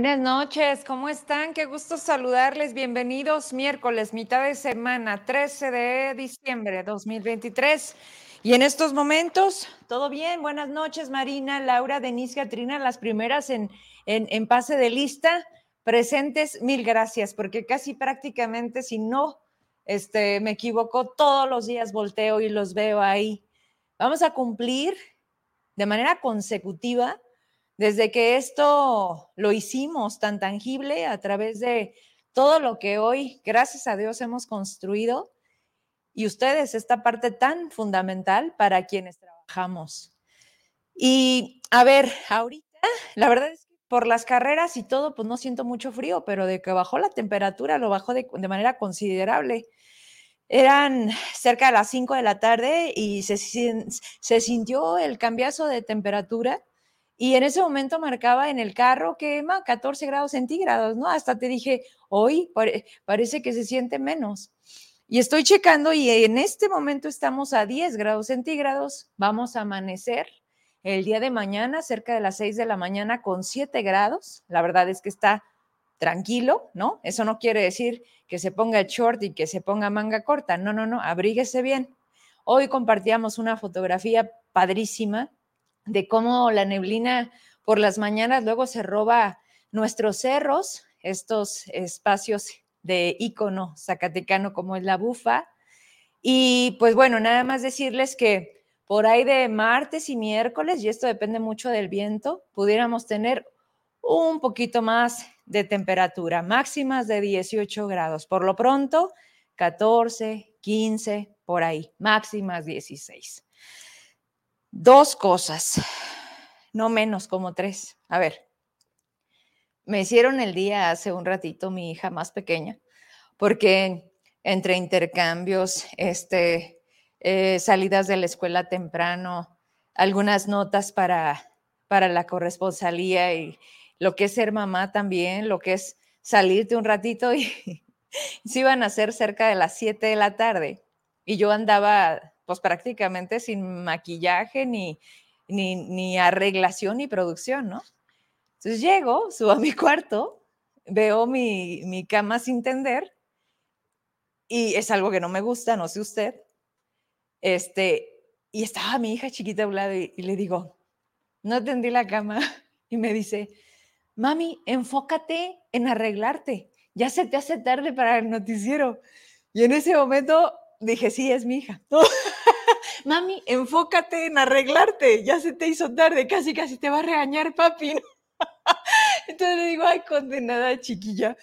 Buenas noches, ¿cómo están? Qué gusto saludarles. Bienvenidos miércoles, mitad de semana, 13 de diciembre de 2023. Y en estos momentos, todo bien. Buenas noches, Marina, Laura, Denise, Catrina, las primeras en, en, en pase de lista. Presentes, mil gracias, porque casi prácticamente, si no este, me equivoco, todos los días volteo y los veo ahí. Vamos a cumplir de manera consecutiva desde que esto lo hicimos tan tangible a través de todo lo que hoy, gracias a Dios, hemos construido y ustedes, esta parte tan fundamental para quienes trabajamos. Y a ver, ahorita, la verdad es que por las carreras y todo, pues no siento mucho frío, pero de que bajó la temperatura, lo bajó de, manera considerable. Eran cerca de las 5 de la tarde y se, se sintió el cambiazo de temperatura y en ese momento marcaba en el carro que 14 grados centígrados, ¿no? Hasta te dije, hoy parece que se siente menos. Y estoy checando y en este momento estamos a 10 grados centígrados. Vamos a amanecer el día de mañana cerca de las 6 de la mañana con 7 grados. La verdad es que está tranquilo, ¿no? Eso no quiere decir que se ponga short y que se ponga manga corta. No, no, no, abríguese bien. Hoy compartíamos una fotografía padrísima de cómo la neblina por las mañanas luego se roba nuestros cerros, estos espacios de ícono zacatecano como es la bufa. Y pues bueno, nada más decirles que por ahí de martes y miércoles, y esto depende mucho del viento, pudiéramos tener un poquito más de temperatura, máximas de 18 grados. Por lo pronto, 14, 15, por ahí, máximas 16. Dos cosas, no menos como tres. A ver, me hicieron el día hace un ratito mi hija más pequeña, porque entre intercambios, este, eh, salidas de la escuela temprano, algunas notas para, para la corresponsalía y lo que es ser mamá también, lo que es salirte un ratito y se iban a hacer cerca de las 7 de la tarde y yo andaba pues prácticamente sin maquillaje ni, ni, arreglación ni producción, ¿no? Entonces llego, subo a mi cuarto, veo mi, mi cama sin tender y es algo que no me gusta, no sé usted. Este, y estaba mi hija chiquita a un lado y, y le digo, no tendí la cama y me dice, mami, enfócate en arreglarte, ya se te hace tarde para el noticiero. Y en ese momento dije, sí, es mi hija. Mami, enfócate en arreglarte, ya se te hizo tarde, casi casi te va a regañar papi. Entonces le digo, ay, condenada chiquilla.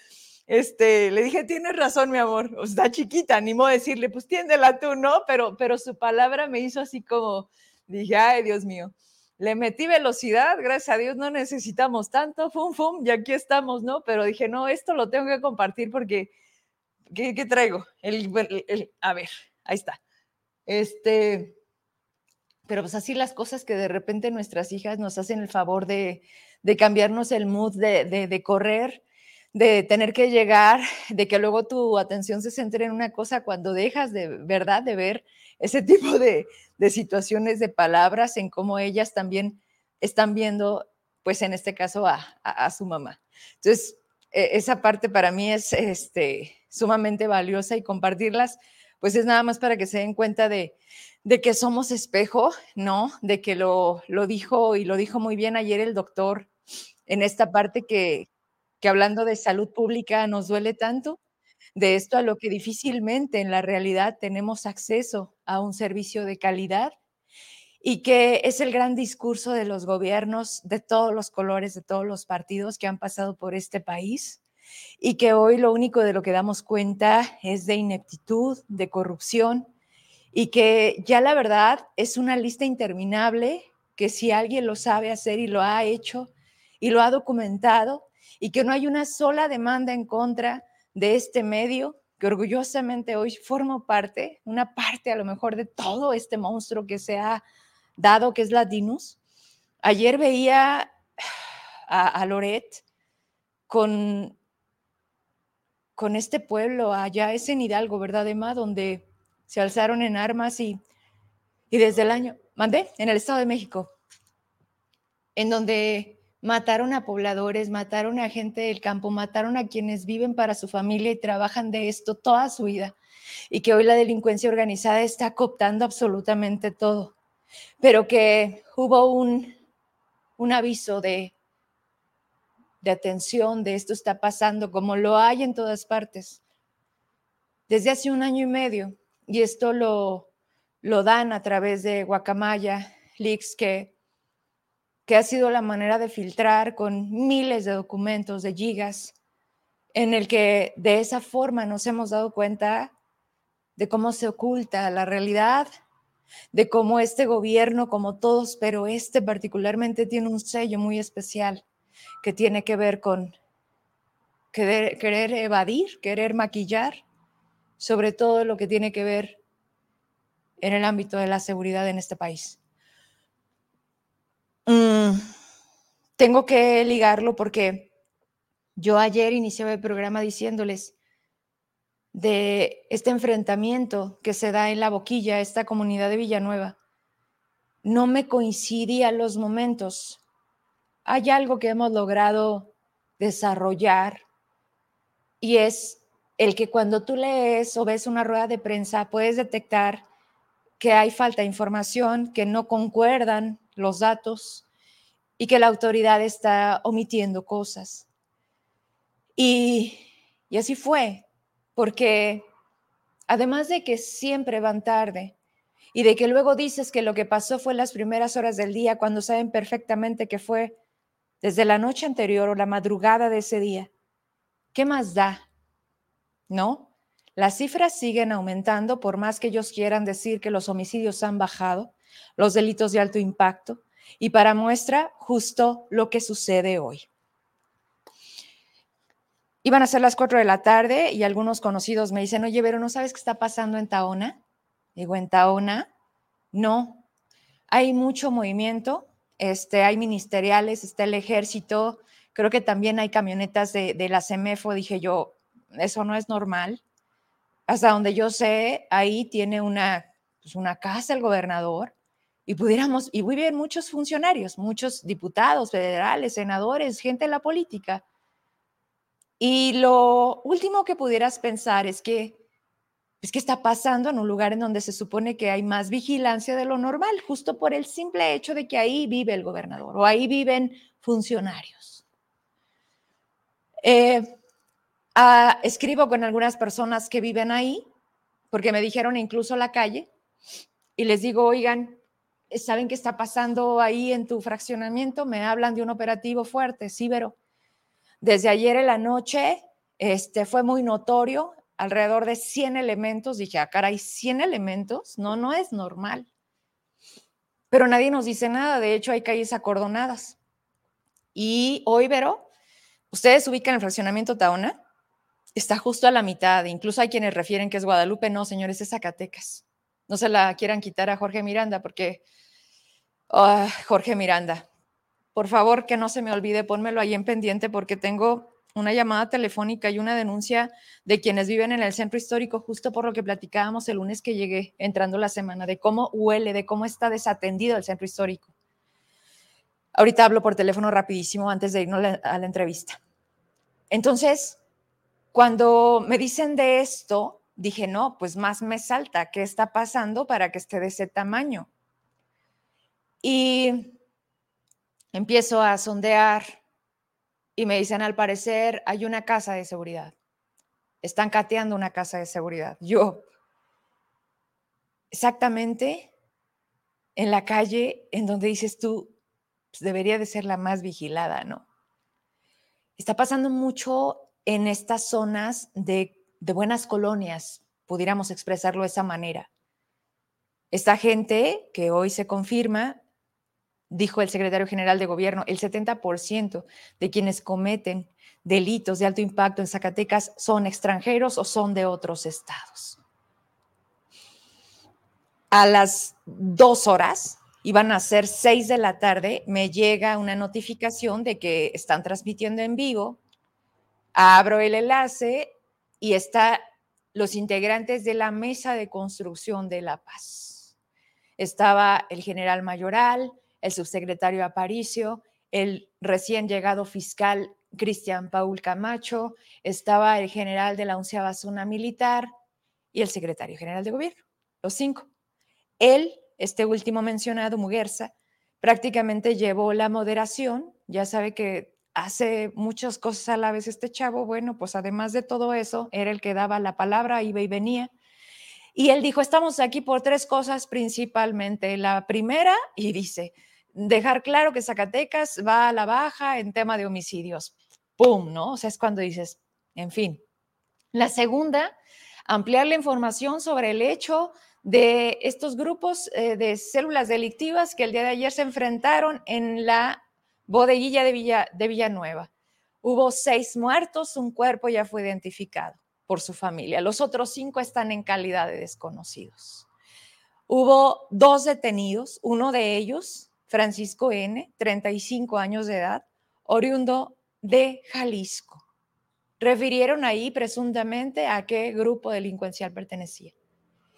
Este, le dije, tienes razón, mi amor, o está chiquita, ni modo decirle, pues tiéndela tú, ¿no? Pero, pero su palabra me hizo así como, dije, ay, Dios mío, le metí velocidad, gracias a Dios no necesitamos tanto, fum, fum, y aquí estamos, ¿no? Pero dije, no, esto lo tengo que compartir porque ¿Qué, traigo? El, a ver, ahí está. Este, pero pues así las cosas que de repente nuestras hijas nos hacen el favor de, cambiarnos el mood, de, correr, de tener que llegar, de que luego tu atención se centre en una cosa cuando dejas de verdad de ver ese tipo de, situaciones, de palabras, en cómo ellas también están viendo, pues en este caso, a, a su mamá. Entonces, e, esa parte para mí es este, sumamente valiosa y compartirlas, pues es nada más para que se den cuenta de, de que somos espejo, ¿no? De que lo, dijo y lo dijo muy bien ayer el doctor en esta parte que hablando de salud pública nos duele tanto, de esto a lo que difícilmente en la realidad tenemos acceso a un servicio de calidad y que es el gran discurso de los gobiernos de todos los colores, de todos los partidos que han pasado por este país y que hoy lo único de lo que damos cuenta es de ineptitud, de corrupción y que ya la verdad es una lista interminable que si alguien lo sabe hacer y lo ha hecho y lo ha documentado y que no hay una sola demanda en contra de este medio que orgullosamente hoy formo parte, una parte a lo mejor de todo este monstruo que se ha dado que es Latinus. Ayer veía a, a Loret con, con este pueblo, allá es en Hidalgo, ¿verdad, Emma? Donde se alzaron en armas y, y desde el año, mandé, en el Estado de México, en donde Mataron a pobladores, mataron a gente del campo, mataron a quienes viven para su familia y trabajan de esto toda su vida. Y que hoy la delincuencia organizada está cooptando absolutamente todo. Pero que hubo un, un aviso de, de atención, de esto está pasando, como lo hay en todas partes. Desde hace un año y medio, y esto lo, lo dan a través de Guacamaya, Leaks, que que ha sido la manera de filtrar con miles de documentos, de gigas, en el que de esa forma nos hemos dado cuenta de cómo se oculta la realidad, de cómo este gobierno, como todos, pero este particularmente tiene un sello muy especial que tiene que ver con querer, evadir, querer maquillar, sobre todo lo que tiene que ver en el ámbito de la seguridad en este país. Mm, tengo que ligarlo porque yo ayer iniciaba el programa diciéndoles de este enfrentamiento que se da en la boquilla, esta comunidad de Villanueva. No me coincidían los momentos. Hay algo que hemos logrado desarrollar y es el que cuando tú lees o ves una rueda de prensa puedes detectar que hay falta de información, que no concuerdan los datos y que la autoridad está omitiendo cosas. Y, así fue, porque además de que siempre van tarde y de que luego dices que lo que pasó fue las primeras horas del día cuando saben perfectamente que fue desde la noche anterior o la madrugada de ese día, ¿qué más da? ¿No? Las cifras siguen aumentando por más que ellos quieran decir que los homicidios han bajado, los delitos de alto impacto, y para muestra, justo lo que sucede hoy. Iban a ser las 4 de la tarde y algunos conocidos me dicen, oye, pero ¿no sabes qué está pasando en Taona? Digo, ¿en Taona? No. Hay mucho movimiento, este, hay ministeriales, está el ejército, creo que también hay camionetas de, la CEMEFO. Dije yo, eso no es normal. Hasta donde yo sé, ahí tiene una, pues una casa el gobernador y pudiéramos, y bien muchos funcionarios, muchos diputados federales, senadores, gente de la política. Y lo último que pudieras pensar es que, es que está pasando en un lugar en donde se supone que hay más vigilancia de lo normal, justo por el simple hecho de que ahí vive el gobernador o ahí viven funcionarios. Eh, ah, escribo con algunas personas que viven ahí, porque me dijeron incluso la calle, y les digo, oigan, ¿saben qué está pasando ahí en tu fraccionamiento? Me hablan de un operativo fuerte, sí, pero desde ayer en la noche este, fue muy notorio, alrededor de 100 elementos. Dije, ah, caray, 100 elementos, no, no es normal. Pero nadie nos dice nada, de hecho hay calles acordonadas. Y hoy, Vero, ustedes ubican el fraccionamiento Taona, está justo a la mitad, incluso hay quienes refieren que es Guadalupe, no, señores, es Zacatecas. No se la quieran quitar a Jorge Miranda porque Ah, Jorge Miranda, por favor que no se me olvide, pónmelo ahí en pendiente porque tengo una llamada telefónica y una denuncia de quienes viven en el centro histórico, justo por lo que platicábamos el lunes que llegué entrando la semana, de cómo huele, de cómo está desatendido el centro histórico. Ahorita hablo por teléfono rapidísimo antes de irnos a la entrevista. Entonces, cuando me dicen de esto, dije, no, pues más me salta, ¿qué está pasando para que esté de ese tamaño? Y empiezo a sondear y me dicen, al parecer hay una casa de seguridad. Están cateando una casa de seguridad. Yo, exactamente en la calle en donde dices tú, pues, debería de ser la más vigilada, ¿no? Está pasando mucho en estas zonas de, de buenas colonias, pudiéramos expresarlo de esa manera. Esta gente que hoy se confirma dijo el secretario general de gobierno, el 70% de quienes cometen delitos de alto impacto en Zacatecas son extranjeros o son de otros estados. A las dos horas, iban a ser seis de la tarde, me llega una notificación de que están transmitiendo en vivo. Abro el enlace y está los integrantes de la mesa de construcción de la paz. Estaba el general mayoral, el subsecretario Aparicio, el recién llegado fiscal Cristian Paul Camacho, estaba el general de la onceava zona militar y el secretario general de gobierno, los cinco. Él, este último mencionado, Muguerza, prácticamente llevó la moderación, ya sabe que hace muchas cosas a la vez este chavo, bueno, pues además de todo eso, era el que daba la palabra, iba y venía. Y él dijo, estamos aquí por tres cosas principalmente. La primera, y dice, dejar claro que Zacatecas va a la baja en tema de homicidios. ¡Pum! ¿No? O sea, es cuando dices, en fin. La segunda, ampliar la información sobre el hecho de estos grupos eh, de células delictivas que el día de ayer se enfrentaron en la bodeguilla de, Villa, de Villanueva. Hubo seis muertos, un cuerpo ya fue identificado por su familia. Los otros cinco están en calidad de desconocidos. Hubo dos detenidos, uno de ellos, Francisco N., 35 años de edad, oriundo de Jalisco. Refirieron ahí presuntamente a qué grupo delincuencial pertenecía.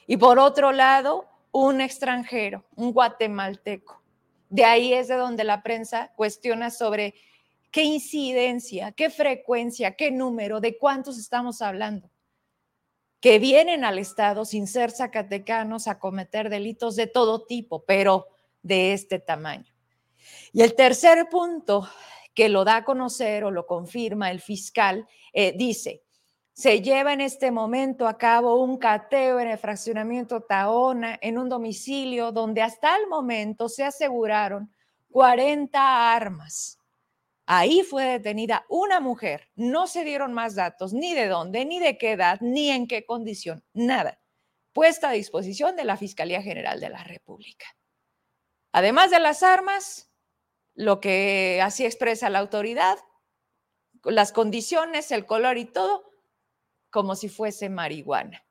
Y por otro lado, un extranjero, un guatemalteco. De ahí es de donde la prensa cuestiona sobre qué incidencia, qué frecuencia, qué número, de cuántos estamos hablando, que vienen al Estado sin ser zacatecanos a cometer delitos de todo tipo, pero de este tamaño. Y el tercer punto que lo da a conocer o lo confirma el fiscal eh, dice, se lleva en este momento a cabo un cateo en el fraccionamiento Taona, en un domicilio donde hasta el momento se aseguraron 40 armas. Ahí fue detenida una mujer. No se dieron más datos, ni de dónde, ni de qué edad, ni en qué condición, nada. Puesta a disposición de la Fiscalía General de la República. Además de las armas, lo que así expresa la autoridad, las condiciones, el color y todo, como si fuese marihuana.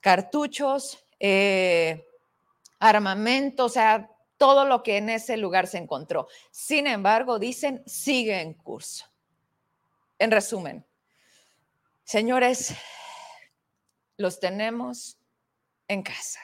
Cartuchos, eh, armamento, o sea, todo lo que en ese lugar se encontró. Sin embargo, dicen, sigue en curso. En resumen, señores, los tenemos en casa,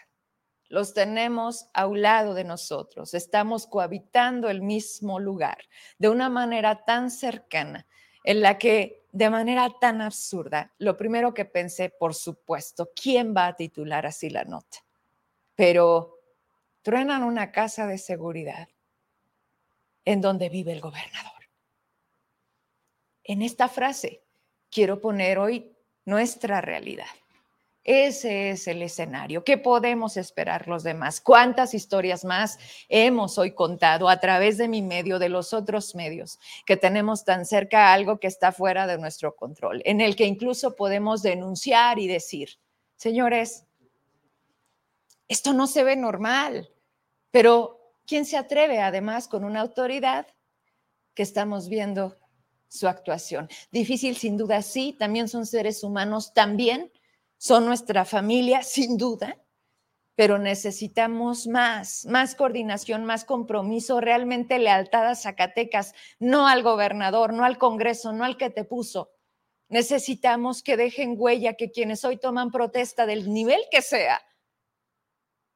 los tenemos a un lado de nosotros, estamos cohabitando el mismo lugar de una manera tan cercana en la que de manera tan absurda, lo primero que pensé, por supuesto, ¿quién va a titular así la nota? Pero truenan una casa de seguridad en donde vive el gobernador. En esta frase quiero poner hoy nuestra realidad. Ese es el escenario. ¿Qué podemos esperar los demás? ¿Cuántas historias más hemos hoy contado a través de mi medio, de los otros medios, que tenemos tan cerca algo que está fuera de nuestro control, en el que incluso podemos denunciar y decir, señores, esto no se ve normal, pero ¿quién se atreve además con una autoridad que estamos viendo su actuación? Difícil sin duda, sí, también son seres humanos, también son nuestra familia, sin duda, pero necesitamos más, más coordinación, más compromiso, realmente lealtad a Zacatecas, no al gobernador, no al Congreso, no al que te puso. Necesitamos que dejen huella, que quienes hoy toman protesta del nivel que sea,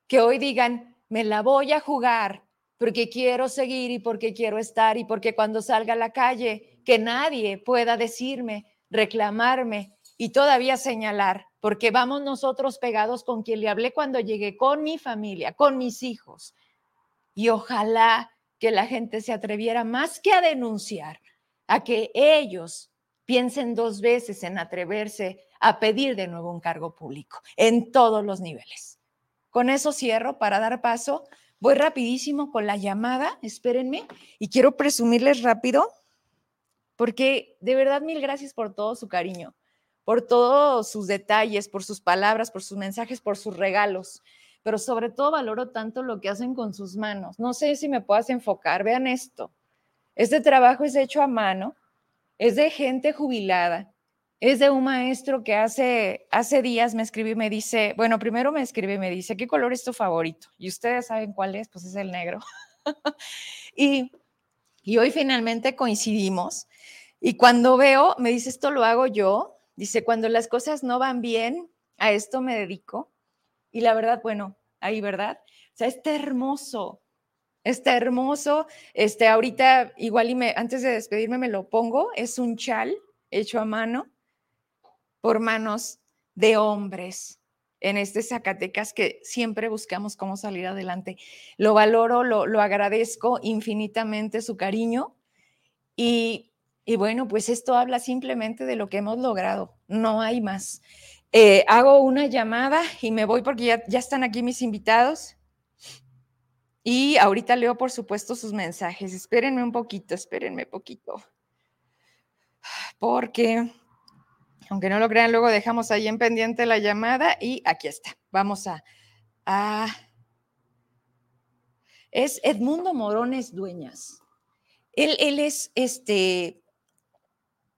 que hoy digan, me la voy a jugar porque quiero seguir y porque quiero estar y porque cuando salga a la calle, que nadie pueda decirme, reclamarme y todavía señalar porque vamos nosotros pegados con quien le hablé cuando llegué, con mi familia, con mis hijos. Y ojalá que la gente se atreviera más que a denunciar, a que ellos piensen dos veces en atreverse a pedir de nuevo un cargo público en todos los niveles. Con eso cierro para dar paso. Voy rapidísimo con la llamada, espérenme, y quiero presumirles rápido, porque de verdad mil gracias por todo su cariño por todos sus detalles, por sus palabras, por sus mensajes, por sus regalos. Pero sobre todo valoro tanto lo que hacen con sus manos. No sé si me puedas enfocar. Vean esto. Este trabajo es hecho a mano, es de gente jubilada, es de un maestro que hace, hace días me escribe y me dice, bueno, primero me escribe y me dice, ¿qué color es tu favorito? Y ustedes saben cuál es, pues es el negro. y, y hoy finalmente coincidimos. Y cuando veo, me dice, esto lo hago yo, Dice, cuando las cosas no van bien, a esto me dedico. Y la verdad, bueno, ahí, ¿verdad? O sea, está hermoso, Está hermoso. Este, ahorita, igual y me, antes de despedirme me lo pongo. Es un chal hecho a mano por manos de hombres en este Zacatecas que siempre buscamos cómo salir adelante. Lo valoro, lo, lo agradezco infinitamente su cariño y, y, bueno, pues esto habla simplemente de lo que hemos logrado, no hay más. Eh, hago una llamada y me voy porque ya, ya están aquí mis invitados. Y ahorita leo, por supuesto, sus mensajes. Espérenme un poquito, espérenme poquito. Porque aunque no lo crean, luego dejamos ahí en pendiente la llamada y aquí está. Vamos a... es Edmundo Morones Dueñas. Él, él es este,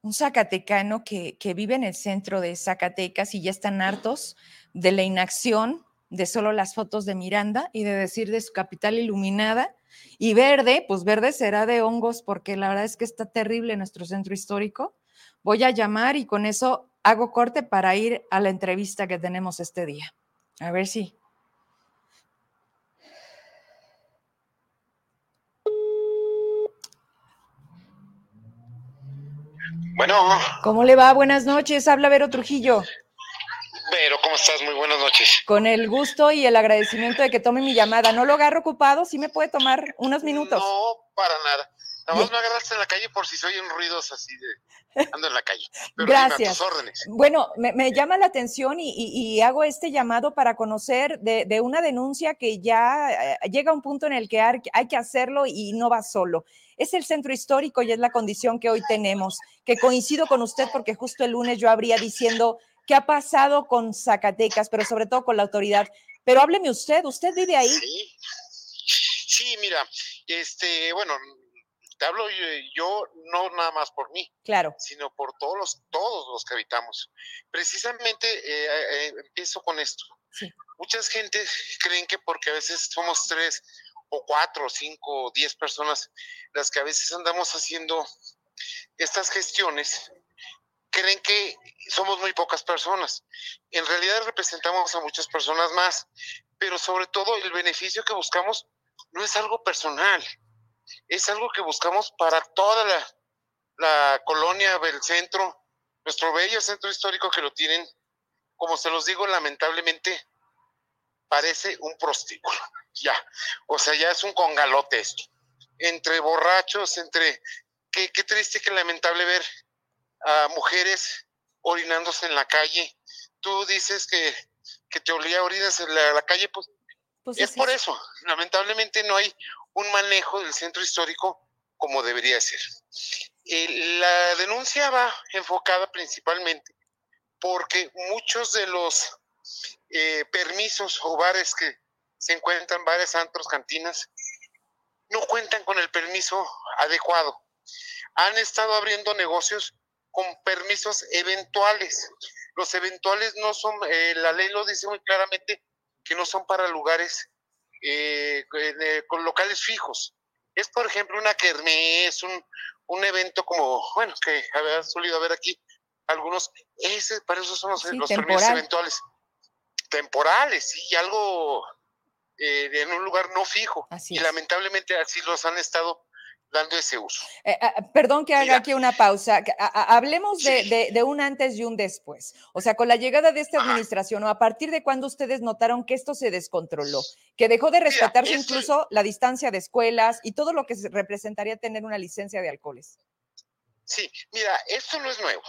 un zacatecano que, que, vive en el centro de Zacatecas y ya están hartos de la inacción, de solo las fotos de Miranda y de decir de su capital iluminada. Y verde, pues verde será de hongos porque la verdad es que está terrible nuestro centro histórico voy a llamar y con eso hago corte para ir a la entrevista que tenemos este día. A ver si. Bueno. ¿Cómo le va? Buenas noches. Habla Vero Trujillo. Vero, ¿cómo estás? Muy buenas noches. Con el gusto y el agradecimiento de que tome mi llamada. No lo agarro ocupado, sí me puede tomar unos minutos. No, para nada. Nada más me agarraste en la calle por si se oyen ruidos así de ando en la calle. Gracias. órdenes. Bueno, me, llama la atención y, hago este llamado para conocer de, una denuncia que ya eh, llega a un punto en el que hay, que hacerlo y no va solo. Es el centro histórico y es la condición que hoy tenemos, que coincido con usted porque justo el lunes yo habría diciendo qué ha pasado con Zacatecas, pero sobre todo con la autoridad. Pero hábleme usted, ¿usted vive ahí? Sí, sí mira, este, bueno, te hablo yo, no nada más por mí, claro, sino por todos los, todos los que habitamos. Precisamente eh, eh, empiezo con esto. Sí. Muchas gente creen que porque a veces somos tres o cuatro cinco diez personas las que a veces andamos haciendo estas gestiones, creen que somos muy pocas personas. En realidad representamos a muchas personas más, pero sobre todo el beneficio que buscamos no es algo personal, es algo que buscamos para toda la, colonia del centro, nuestro bello centro histórico que lo tienen, como se los digo, lamentablemente parece un prostíbulo, ya, o sea, ya es un congalote esto, entre borrachos, entre, qué, qué triste, qué lamentable ver a mujeres orinándose en la calle, tú dices que, que te olía orinas en la, calle, pues, pues es por eso, lamentablemente no hay un manejo del centro histórico como debería ser. Eh, la denuncia va enfocada principalmente porque muchos de los eh, permisos o bares que se encuentran, bares, antros, cantinas, no cuentan con el permiso adecuado. Han estado abriendo negocios con permisos eventuales. Los eventuales no son, eh, la ley lo dice muy claramente, que no son para lugares eh, eh, con locales fijos. Es, por ejemplo, una kermés, un, un evento como, bueno, que había solido haber aquí algunos, ese, para eso son los, los permisos eventuales. Temporales, sí, algo eh, en un lugar no fijo. y lamentablemente así los han estado dando ese uso. Eh, ah, perdón que haga aquí una pausa. hablemos de, un antes y un después. O sea, con la llegada de esta administración o a partir de cuando ustedes notaron que esto se descontroló, que dejó de respetarse incluso la distancia de escuelas y todo lo que representaría tener una licencia de alcoholes. Sí, mira, esto no es nuevo.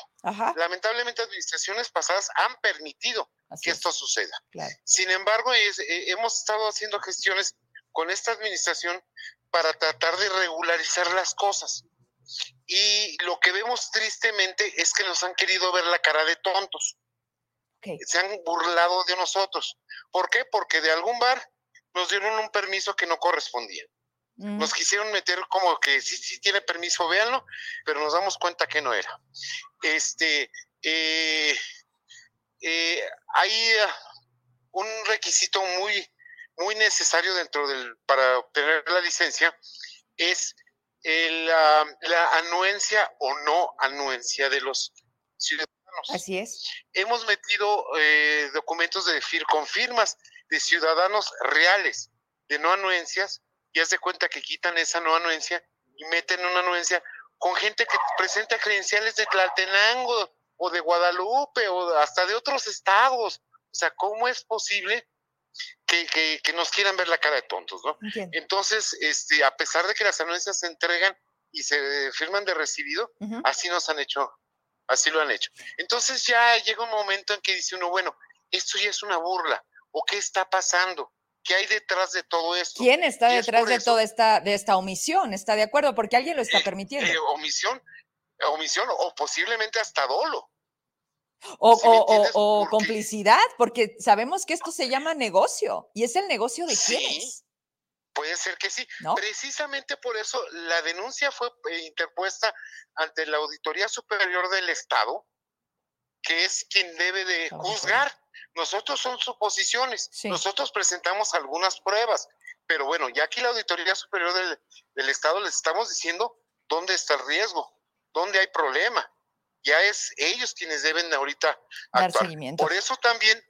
Lamentablemente administraciones pasadas han permitido que esto suceda. Sin embargo, eh, hemos estado haciendo gestiones con esta administración para tratar de regularizar las cosas. Y lo que vemos tristemente es que nos han querido ver la cara de tontos. Se han burlado de nosotros. ¿Por qué? Porque de algún bar nos dieron un permiso que no correspondía. Mm. Nos quisieron meter como que sí, sí tiene permiso, véanlo, pero nos damos cuenta que no era. Este, eh, eh, hay uh, un requisito muy, muy necesario dentro del, para obtener la licencia es la, anuencia o no anuencia de los ciudadanos. Así es. Hemos metido eh, documentos de fir, con firmas de ciudadanos reales, de no anuencias, y haz de cuenta que quitan esa nueva anuencia y meten una anuencia con gente que presenta credenciales de Tlaltenango o de Guadalupe o hasta de otros estados. O sea, ¿cómo es posible que, nos quieran ver la cara de tontos, ¿no? Entonces, este, a pesar de que las anuencias se entregan y se firman de recibido, así nos han hecho, así lo han hecho. Entonces ya llega un momento en que dice uno, bueno, esto ya es una burla, ¿o qué está pasando? ¿Qué hay detrás de todo esto? ¿Quién está detrás de toda esta, de esta omisión? ¿Está de acuerdo? Porque alguien lo está eh, permitiendo. Eh, omisión, omisión o posiblemente hasta dolo. O, complicidad, porque sabemos que esto se llama negocio y es el negocio de quiénes. Puede ser que sí. Precisamente por eso la denuncia fue eh, interpuesta ante la Auditoría Superior del Estado, que es quien debe de juzgar. Nosotros son suposiciones, nosotros presentamos algunas pruebas, pero bueno, ya aquí la Auditoría Superior del, del Estado les estamos diciendo dónde está el riesgo, dónde hay problema ya es ellos quienes deben ahorita actuar. Por eso también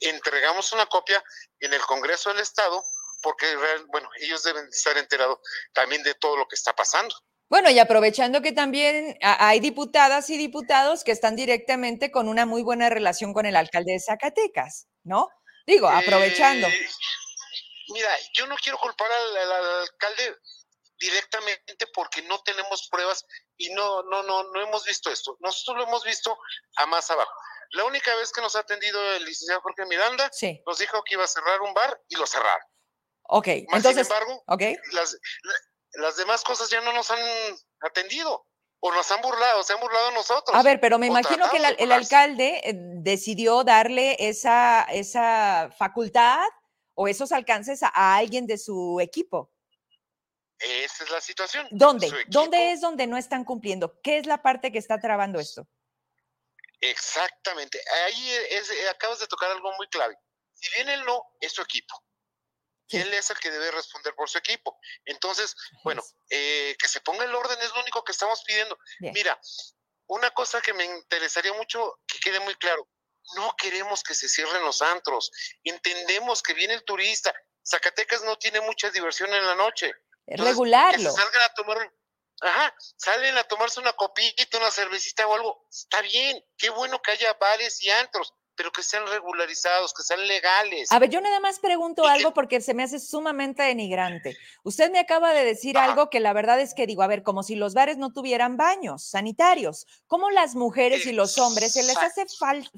entregamos una copia en el Congreso del Estado, porque bueno, ellos deben estar enterados también de todo lo que está pasando. Bueno, y aprovechando que también hay diputadas y diputados que están directamente con una muy buena relación con el alcalde de Zacatecas, ¿no? Digo, aprovechando. Eh, mira, yo no quiero culpar al alcalde directamente porque no tenemos pruebas y no, no, no, no hemos visto esto. Nosotros lo hemos visto a más abajo. La única vez que nos ha atendido el licenciado Jorge Miranda, nos dijo que iba a cerrar un bar y lo cerraron. Ok, entonces. Sin embargo, las, las demás cosas ya no nos han atendido o nos han burlado, se han burlado nosotros. A ver, pero me imagino que el, alcalde eh, decidió darle esa, esa facultad o esos alcances a alguien de su equipo. Esa es la situación. ¿Dónde? ¿Dónde es donde no están cumpliendo? ¿Qué es la parte que está trabando esto? Exactamente. Ahí es, eh, acabas de tocar algo muy clave. Si bien él no, es su equipo. Y él es el que debe responder por su equipo. Entonces, bueno, eh, que se ponga el orden es lo único que estamos pidiendo. Mira, una cosa que me interesaría mucho que quede muy claro. No queremos que se cierren los antros. Entendemos que viene el turista. Zacatecas no tiene mucha diversión en la noche regularlo. salgan a tomar, ajá, salen a tomarse una copita, una cervecita o algo, está bien, qué bueno que haya bares y antros, pero que sean regularizados, que sean legales. A ver, yo nada más pregunto algo porque se me hace sumamente denigrante. Usted me acaba de decir algo que la verdad es que digo, a ver, como si los bares no tuvieran baños sanitarios. ¿Cómo las mujeres y los hombres se les hace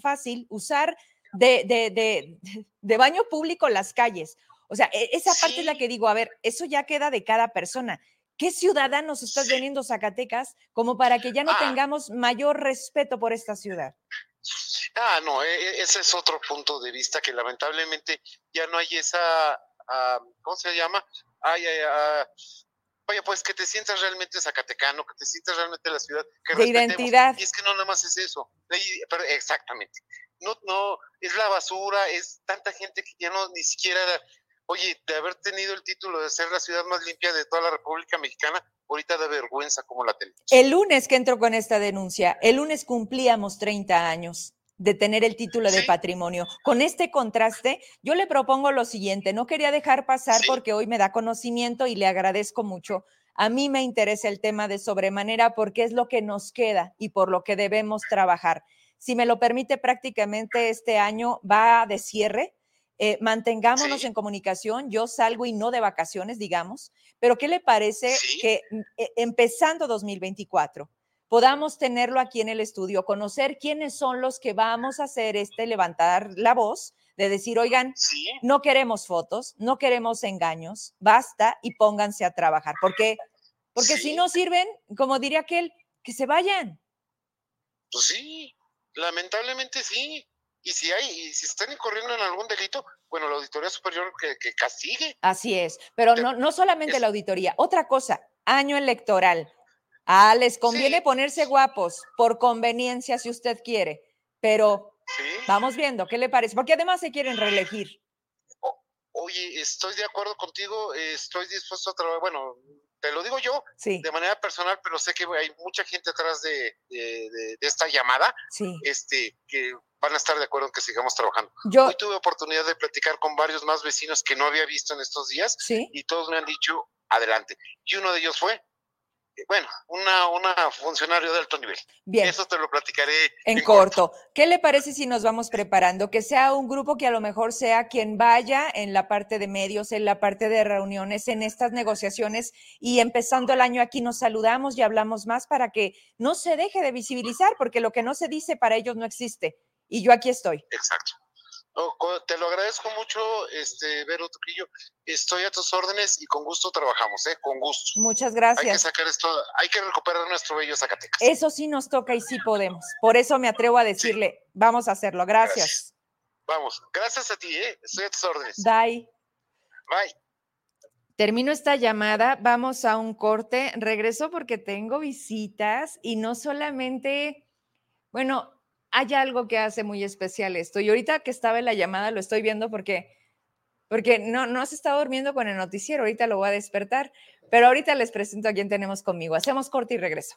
fácil usar de, de, de, de baño público las calles? O sea, e, esa parte es la que digo, a ver, eso ya queda de cada persona. ¿Qué ciudadanos estás veniendo Zacatecas como para que ya no ah. tengamos mayor respeto por esta ciudad? Ah, no, e, e, ese es otro punto de vista que lamentablemente ya no hay esa, ah, ¿cómo se llama? Ay, ay, ah, oye, pues que te sientas realmente zacatecano, que te sientas realmente la ciudad. Que de identidad. Y es que no nada más es eso. exactamente. No, no, es la basura, es tanta gente que ya no ni siquiera Oye, de haber tenido el título de ser la ciudad más limpia de toda la República Mexicana, ahorita da vergüenza como la tenemos. El lunes que entró con esta denuncia, el lunes cumplíamos 30 años de tener el título de patrimonio. Con este contraste, yo le propongo lo siguiente, no quería dejar pasar porque hoy me da conocimiento y le agradezco mucho. A mí me interesa el tema de sobremanera porque es lo que nos queda y por lo que debemos trabajar. Si me lo permite, prácticamente este año va de cierre eh, mantengámonos en comunicación, yo salgo y no de vacaciones, digamos, pero ¿qué le parece que mm, e, empezando 2024 podamos tenerlo aquí en el estudio, conocer quiénes son los que vamos a hacer este levantar la voz? de decir, oigan, no queremos fotos, no queremos engaños, basta y pónganse a trabajar, porque porque si no sirven, como diría aquel, que se vayan. Pues sí, lamentablemente sí. Y si hay, y si están incurriendo en algún delito, bueno, la Auditoría Superior que, castigue. Así es, pero no, no solamente la auditoría. Otra cosa, año electoral. Ah, les conviene ponerse guapos por conveniencia si usted quiere, pero vamos viendo, ¿qué le parece? Porque además se quieren reelegir. oye, estoy de acuerdo contigo, estoy dispuesto a trabajar, bueno, te lo digo yo de manera personal, pero sé que hay mucha gente atrás de, esta llamada, este, que van a estar de acuerdo en que sigamos trabajando. Yo Hoy tuve oportunidad de platicar con varios más vecinos que no había visto en estos días y todos me han dicho adelante. Y uno de ellos fue, bueno, una, una funcionario de alto nivel. Bien. Eso te lo platicaré en, corto. ¿Qué le parece si nos vamos preparando? Que sea un grupo que a lo mejor sea quien vaya en la parte de medios, en la parte de reuniones, en estas negociaciones y empezando el año aquí nos saludamos y hablamos más para que no se deje de visibilizar, porque lo que no se dice para ellos no existe. Y yo aquí estoy. Exacto te lo agradezco mucho, este, Vero Trujillo. Estoy a tus órdenes y con gusto trabajamos, ¿eh? Con gusto. Muchas gracias. Hay que sacar esto, hay que recuperar nuestro bello Zacatecas. Eso sí nos toca y sí podemos. Por eso me atrevo a decirle, vamos a hacerlo. Gracias. Vamos, gracias a ti, ¿eh? Estoy a tus órdenes. Bye. Bye. Termino esta llamada, vamos a un corte. Regreso porque tengo visitas y no solamente, bueno, hay algo que hace muy especial esto. Y ahorita que estaba en la llamada lo estoy viendo porque, porque no, no se está durmiendo con el noticiero, ahorita lo voy a despertar, pero ahorita les presento a quien tenemos conmigo. Hacemos corte y regreso.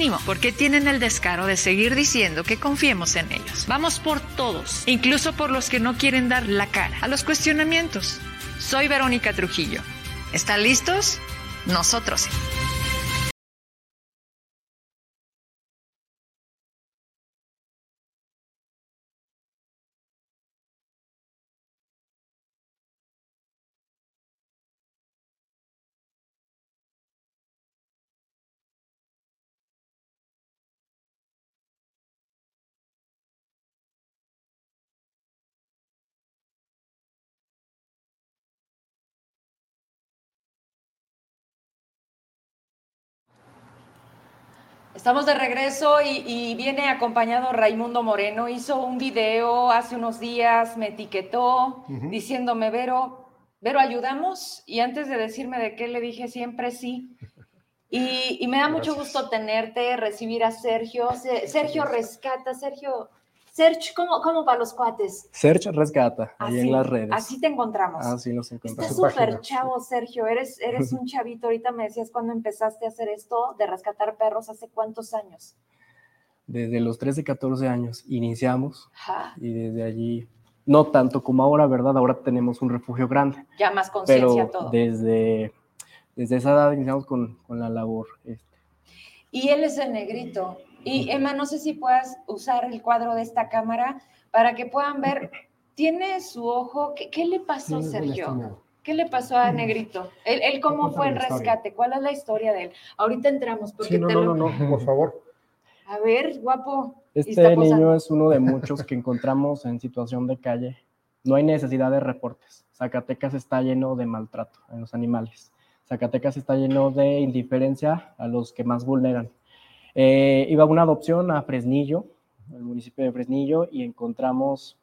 porque tienen el descaro de seguir diciendo que confiemos en ellos. Vamos por todos, incluso por los que no quieren dar la cara a los cuestionamientos. Soy Verónica Trujillo. ¿Están listos? Nosotros Estamos de regreso y, viene acompañado Raimundo Moreno. Hizo un video hace unos días, me etiquetó diciéndome, Vero, Vero, ayudamos. Y antes de decirme de qué, le dije siempre sí. Y, me da mucho gusto tenerte, recibir a Sergio. Sergio rescata, Sergio, Search, ¿cómo, ¿cómo, para los cuates? Search Rescata, ahí en las redes. Así te encontramos. Así nos encontramos. Estás súper chavo, Sergio. Eres, eres un chavito. Ahorita me decías cuando empezaste a hacer esto de rescatar perros, ¿hace cuántos años? Desde los 13, 14 años iniciamos. Y desde allí, no tanto como ahora, ¿verdad? Ahora tenemos un refugio grande. Ya más conciencia todo. Desde, desde esa edad iniciamos con, con la labor. Este. Y él es el negrito. Y Emma, no sé si puedas usar el cuadro de esta cámara para que puedan ver. Tiene su ojo. ¿Qué, le pasó, Sergio? ¿Qué le pasó a Negrito? ¿Él, cómo fue el rescate? ¿Cuál es la historia de él? Ahorita entramos. Porque no, no, no, no, por favor. A ver, guapo. Este niño es uno de muchos que encontramos en situación de calle. No hay necesidad de reportes. Zacatecas está lleno de maltrato en los animales. Zacatecas está lleno de indiferencia a los que más vulneran. Eh, iba una adopción a Fresnillo, el municipio de Fresnillo, y encontramos,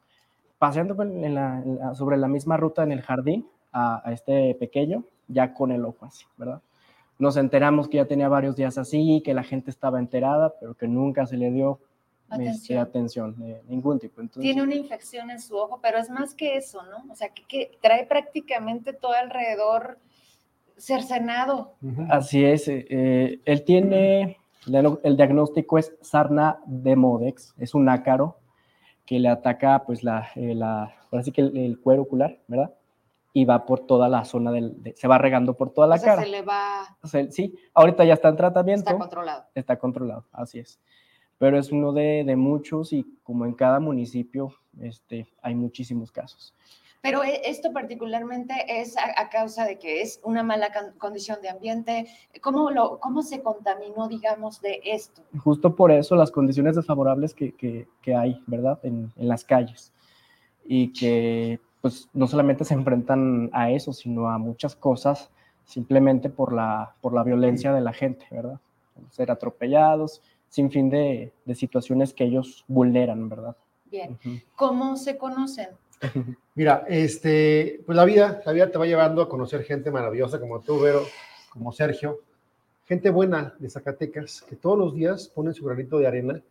paseando sobre la misma ruta en el jardín, a, este pequeño, ya con el ojo así, ¿verdad? Nos enteramos que ya tenía varios días así, que la gente estaba enterada, pero que nunca se le dio este, atención, de ningún tipo. Tiene una infección en su ojo, pero es más que eso, ¿no? O sea, que, trae prácticamente todo alrededor cercenado. Así es. Eh, eh, él tiene, el diagnóstico es sarna de Modex, es un ácaro que le ataca, pues, la, eh, la que el, cuero ocular, ¿verdad? y va por toda la zona del, se va regando por toda la o sea, cara. Se le va. sí, ahorita ya está en tratamiento. Está controlado. Está controlado, así es. Pero es uno de, de muchos y como en cada municipio este, hay muchísimos casos. Pero e, esto particularmente es a, causa de que es una mala condición de ambiente. ¿Cómo, lo, ¿Cómo se contaminó, digamos, de esto? Justo por eso las condiciones desfavorables que, que, que hay, ¿verdad? En, en, las calles. Y que pues no solamente se enfrentan a eso, sino a muchas cosas simplemente por la, por la violencia de la gente, ¿verdad? Ser atropellados, sin fin de, de situaciones que ellos vulneran, ¿verdad? Bien. ¿Cómo se conocen? Mira, este, pues la vida, la vida te va llevando a conocer gente maravillosa como tú, Vero, como Sergio, gente buena de Zacatecas, que todos los días ponen su granito de arena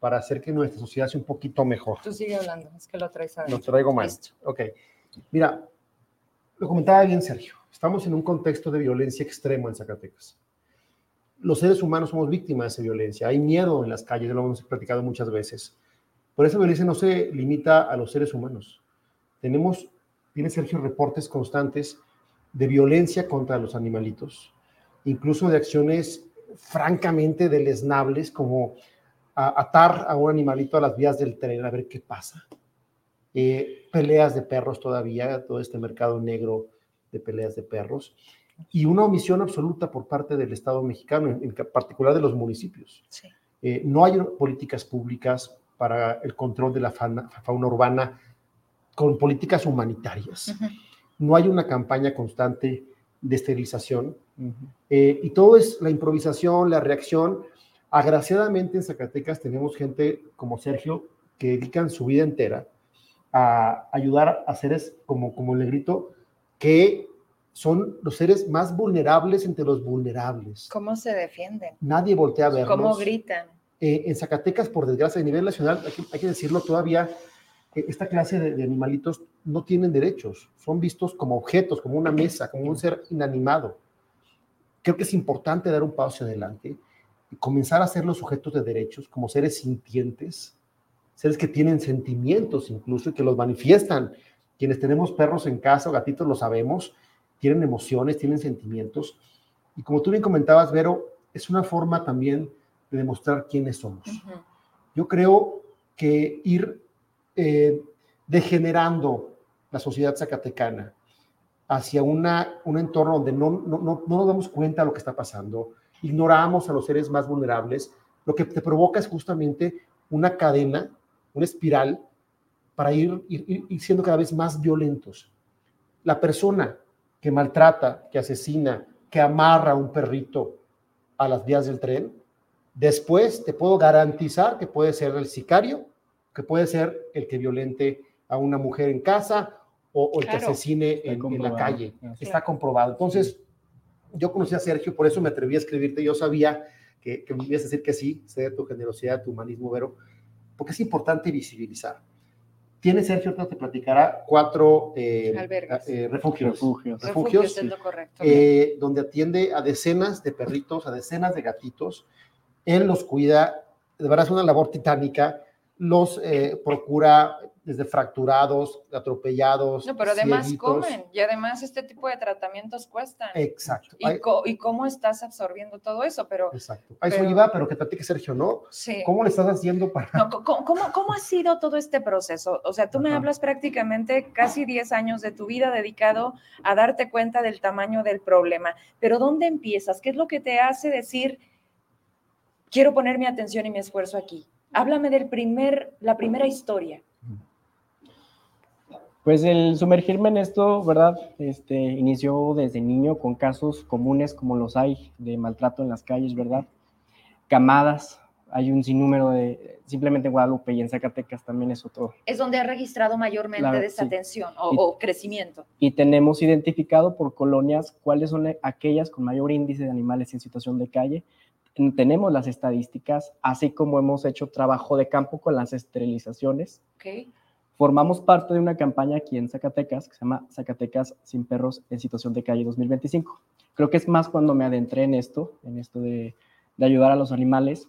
para hacer que nuestra sociedad sea un poquito mejor. Tú sigue hablando, es que lo traes a Lo traigo mal. Ok. Mira, lo comentaba bien Sergio. Estamos en un contexto de violencia extrema en Zacatecas. Los seres humanos somos víctimas de esa violencia. Hay miedo en las calles, lo hemos platicado muchas veces. Por esa violencia no se limita a los seres humanos. Tenemos, tiene Sergio, reportes constantes de violencia contra los animalitos, incluso de acciones francamente deleznables como atar a un animalito a las vías del tren a ver qué pasa. Eh, peleas de perros todavía, todo este mercado negro de peleas de perros, y una omisión absoluta por parte del Estado mexicano, en, particular de los municipios. Eh, no hay políticas públicas para el control de la fauna, urbana con políticas humanitarias. No hay una campaña constante de esterilización. Eh, y todo es la improvisación, la reacción Agraciadamente en Zacatecas tenemos gente como Sergio que dedican su vida entera a ayudar a seres como, como el negrito que son los seres más vulnerables entre los vulnerables. ¿Cómo se defienden? Nadie voltea a verlos. ¿Cómo gritan? Eh, en Zacatecas, por desgracia, a nivel nacional, hay que, decirlo todavía, esta clase de, de, animalitos no tienen derechos, son vistos como objetos, como una mesa, como un ser inanimado. Creo que es importante dar un paso adelante y comenzar a ser los sujetos de derechos como seres sintientes, seres que tienen sentimientos incluso y que los manifiestan. Quienes tenemos perros en casa o gatitos lo sabemos, tienen emociones, tienen sentimientos. Y como tú bien comentabas, Vero, es una forma también de demostrar quiénes somos. Yo creo que ir eh, degenerando la sociedad zacatecana hacia un entorno donde no, no, no, no nos damos cuenta de lo que está pasando, ignoramos a los seres más vulnerables, lo que te provoca es justamente una cadena, una espiral para ir, ir, siendo cada vez más violentos. La persona que maltrata, que asesina, que amarra a un perrito a las vías del tren, después te puedo garantizar que puede ser el sicario, que puede ser el que violente a una mujer en casa o, el que asesine en, la calle. Está comprobado. Entonces, yo conocí a Sergio, por eso me atreví a escribirte. Yo sabía que, me ibas a decir que sí, sé de tu generosidad, tu humanismo, Vero, porque es importante visibilizar. Tiene Sergio, te platicará, cuatro eh, eh, refugios. Refugios. refugios, eh, donde atiende a decenas de perritos, a decenas de gatitos. Él los cuida, de verdad es una labor titánica. Los procura desde fracturados, atropellados. No, pero además comen y además este tipo de tratamientos cuestan. Exacto. ¿Y, cómo estás absorbiendo todo eso? Pero, Exacto. A eso iba, pero que platique Sergio, ¿no? Sí. ¿Cómo le estás haciendo para...? ¿cómo, cómo, ha sido todo este proceso? O sea, tú me hablas prácticamente casi 10 años de tu vida dedicado a darte cuenta del tamaño del problema, pero ¿dónde empiezas? ¿Qué es lo que te hace decir, quiero poner mi atención y mi esfuerzo aquí? Háblame del primer, la primera historia. Pues el sumergirme en esto, ¿verdad? Este, inició desde niño con casos comunes como los hay de maltrato en las calles, ¿verdad? Camadas, hay un sinnúmero de, simplemente en Guadalupe y en Zacatecas también es otro. Es donde ha registrado mayormente desatención o, crecimiento. Y tenemos identificado por colonias cuáles son aquellas con mayor índice de animales en situación de calle. Tenemos las estadísticas, así como hemos hecho trabajo de campo con las esterilizaciones. Formamos parte de una campaña aquí en Zacatecas que se llama Zacatecas sin perros en situación de calle 2025. Creo que es más cuando me adentré en esto, en esto de, ayudar a los animales.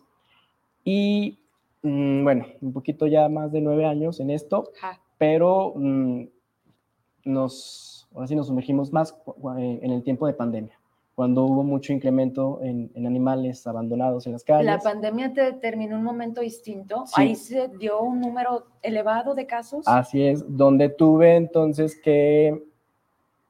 Y mm, bueno, un poquito ya más de nueve años en esto, pero mm, nos, ahora sí nos sumergimos más en el tiempo de pandemia cuando hubo mucho incremento en, animales abandonados en las calles. La pandemia te determinó un momento distinto. Ahí se dio un número elevado de casos. Así es, donde tuve entonces que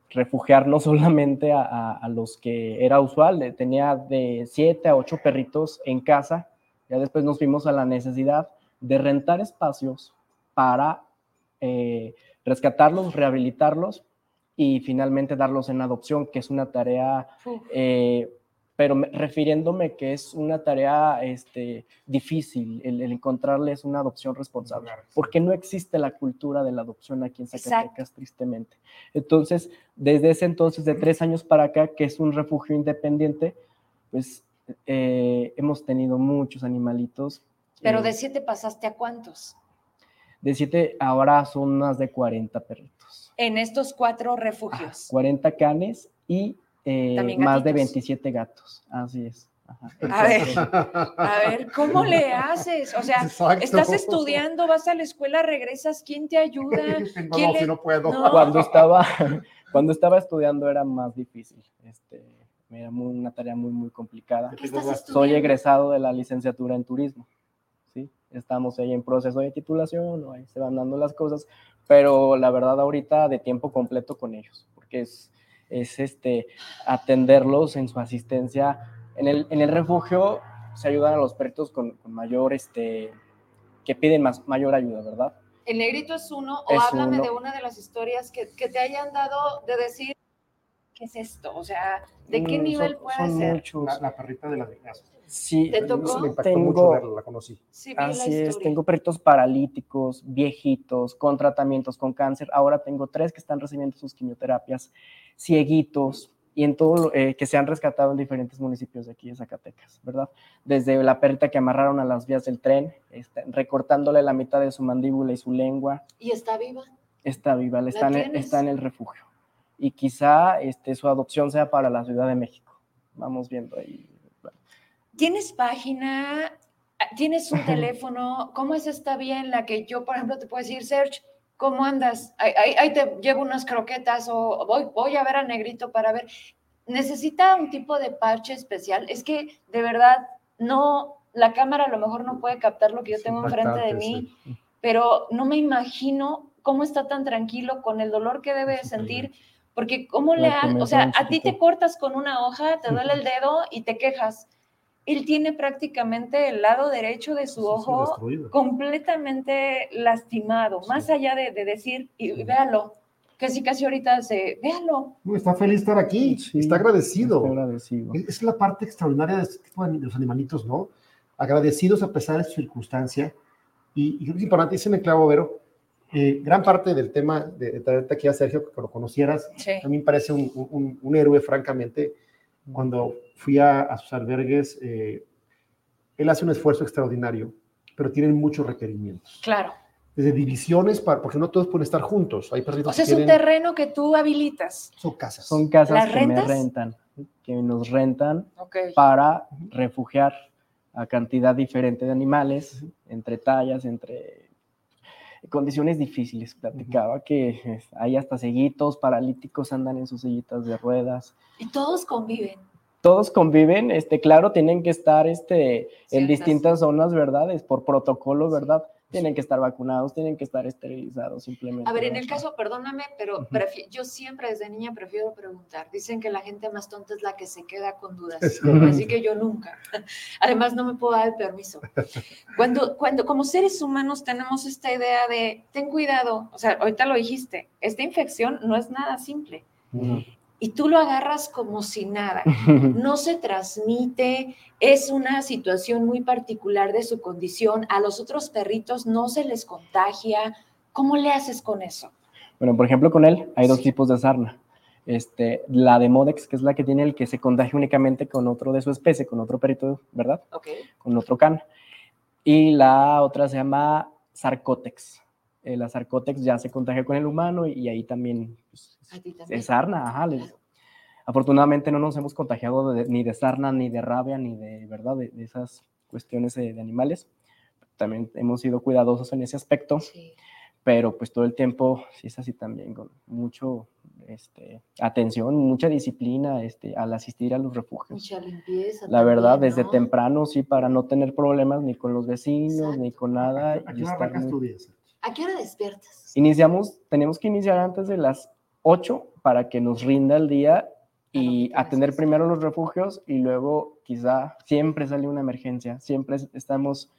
refugiar no solamente a, los que era usual, tenía de siete a ocho perritos en casa. Ya después nos vimos a la necesidad de rentar espacios para eh, rescatarlos, rehabilitarlos y finalmente darlos en adopción, que es una tarea, eh, pero refiriéndome que es una tarea este, difícil el, encontrarles una adopción responsable, porque no existe la cultura de la adopción aquí en Zacatecas, tristemente. Entonces, desde ese entonces, de tres años para acá, que es un refugio independiente, pues eh, hemos tenido muchos animalitos. Pero de siete pasaste a cuántos? De siete, ahora son más de 40 perritos en estos cuatro refugios. 40 canes y eh, más de 27 gatos. Así es. A ver, a ver, ¿cómo le haces? O sea, estás estudiando, vas a la escuela, regresas, ¿quién te ayuda? no, si no puedo. Cuando estaba, cuando estaba estudiando era más difícil. Este, era una tarea muy, muy complicada. Soy egresado de la licenciatura en turismo. Estamos ahí en proceso de titulación, ahí se van dando las cosas, pero la verdad ahorita de tiempo completo con ellos, porque es, es este, atenderlos en su asistencia. En el, en el refugio se ayudan a los perritos con, con mayor, este, que piden más, mayor ayuda, ¿verdad? El negrito es uno, o háblame de una de las historias que, que, te hayan dado de decir, ¿qué es esto? O sea, ¿de qué mm, nivel puede ser? La, perrita de la casa. Sí, ¿Te tocó? Me tengo, la conocí. así es, tengo perritos paralíticos, viejitos, con tratamientos con cáncer. Ahora tengo tres que están recibiendo sus quimioterapias, cieguitos, y en todo eh, que se han rescatado en diferentes municipios de aquí de Zacatecas, ¿verdad? Desde la perrita que amarraron a las vías del tren, este, recortándole la mitad de su mandíbula y su lengua. ¿Y está viva? Está viva, está, en, está en el refugio. Y quizá este, su adopción sea para la Ciudad de México. Vamos viendo ahí ¿Tienes página? ¿Tienes un teléfono? ¿Cómo es esta vía en la que yo, por ejemplo, te puedo decir, Serge, ¿cómo andas? Ahí, te llevo unas croquetas o voy, voy a ver a Negrito para ver. ¿Necesita un tipo de parche especial? Es que de verdad no, la cámara a lo mejor no puede captar lo que yo tengo enfrente de mí, pero no me imagino cómo está tan tranquilo con el dolor que debe sentir, porque cómo le, o sea, a ti te cortas con una hoja, te duele el dedo y te quejas él tiene prácticamente el lado derecho de su ojo completamente lastimado, más allá de, decir, y, véalo, casi casi ahorita se, véalo. está feliz de estar aquí, está agradecido. Es la parte extraordinaria de, este los animalitos, ¿no? Agradecidos a pesar de su circunstancia. Y, creo que es importante, dice me clavo, Vero, eh, gran parte del tema de, traerte aquí a Sergio, que lo conocieras, a mí me parece un, un héroe, francamente cuando fui a, sus albergues, eh, él hace un esfuerzo extraordinario, pero tienen muchos requerimientos. Claro. Desde divisiones, para, porque no todos pueden estar juntos. Hay perritos o sea, es un terreno que tú habilitas. Son casas. Son casas que me rentan, que nos rentan para refugiar a cantidad diferente de animales, entre tallas, entre condiciones difíciles. Platicaba que hay hasta ceguitos, paralíticos, andan en sus sillitas de ruedas. Y todos conviven. Todos conviven, este, claro, tienen que estar este, en distintas zonas, ¿verdad? Es por protocolo, ¿verdad? Tienen que estar vacunados, tienen que estar esterilizados simplemente. A ver, en el caso, perdóname, pero yo siempre desde niña prefiero preguntar. Dicen que la gente más tonta es la que se queda con dudas, así que yo nunca. Además, no me puedo dar el permiso. Cuando, cuando como seres humanos tenemos esta idea de, ten cuidado, o sea, ahorita lo dijiste, esta infección no es nada simple y tú lo agarras como si nada. No se transmite, es una situación muy particular de su condición. A los otros perritos no se les contagia. ¿Cómo le haces con eso? Bueno, por ejemplo, con él hay dos tipos de sarna. Este, la de Modex, que es la que tiene el que se contagia únicamente con otro de su especie, con otro perrito, ¿verdad? Ok. Con otro can. Y la otra se llama Sarcotex. Eh, la Sarcotex ya se contagia con el humano y, ahí también, pues, A también. es sarna, ajá. les-. Afortunadamente no nos hemos contagiado de- ni de sarna, ni de rabia, ni de, ¿verdad? De, de esas cuestiones de, de animales. También hemos sido cuidadosos en ese aspecto, Sí. pero pues todo el tiempo sí es así también, con mucho este, atención, mucha disciplina este, al asistir a los refugios. Mucha limpieza. La verdad, también, desde ¿no? temprano, sí, para no tener problemas ni con los vecinos, ni Exacto. con nada. ¿A y qué hora estar arrancas muy- tu día? ¿A qué hora despiertas? Iniciamos, tenemos que iniciar antes de las 8 para que nos rinda el día y Claro, atender primero los refugios y luego quizá siempre sale una emergencia, siempre es- estamos,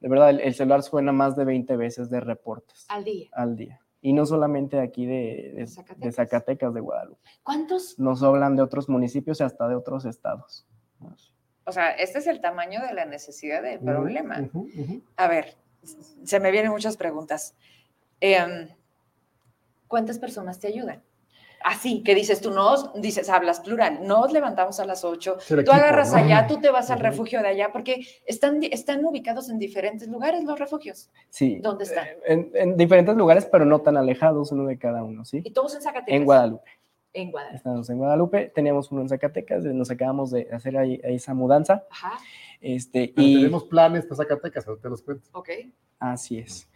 de verdad, el, el celular suena más de 20 veces de reportes Al día. al día. Y no solamente aquí de, de- de Zacatecas. Zacatecas, de Guadalupe. ¿Cuántos? Nos hablan de otros municipios y hasta de otros estados. O sea, este es el tamaño de la necesidad del problema. ujú, ujú. A ver, se me vienen muchas preguntas. Em, ¿Cuántas personas te ayudan? Así, que dices tú, no, os- dices, hablas plural, nos levantamos a las 8, Es el tú equipo, agarras ¿no? allá, tú te vas al refugio de allá, porque están, están ubicados en diferentes lugares los refugios. Sí. ¿Dónde están? eh, En, en diferentes lugares, pero no tan alejados uno de cada uno, ¿sí? Y todos en Zacatecas. En Guadalupe. En Guadalupe. Estamos en Guadalupe, teníamos uno en Zacatecas, nos acabamos de hacer ahí, ahí esa mudanza. Ajá, Este, Pero y tenemos planes para Zacatecas, te los cuento. ok. así es.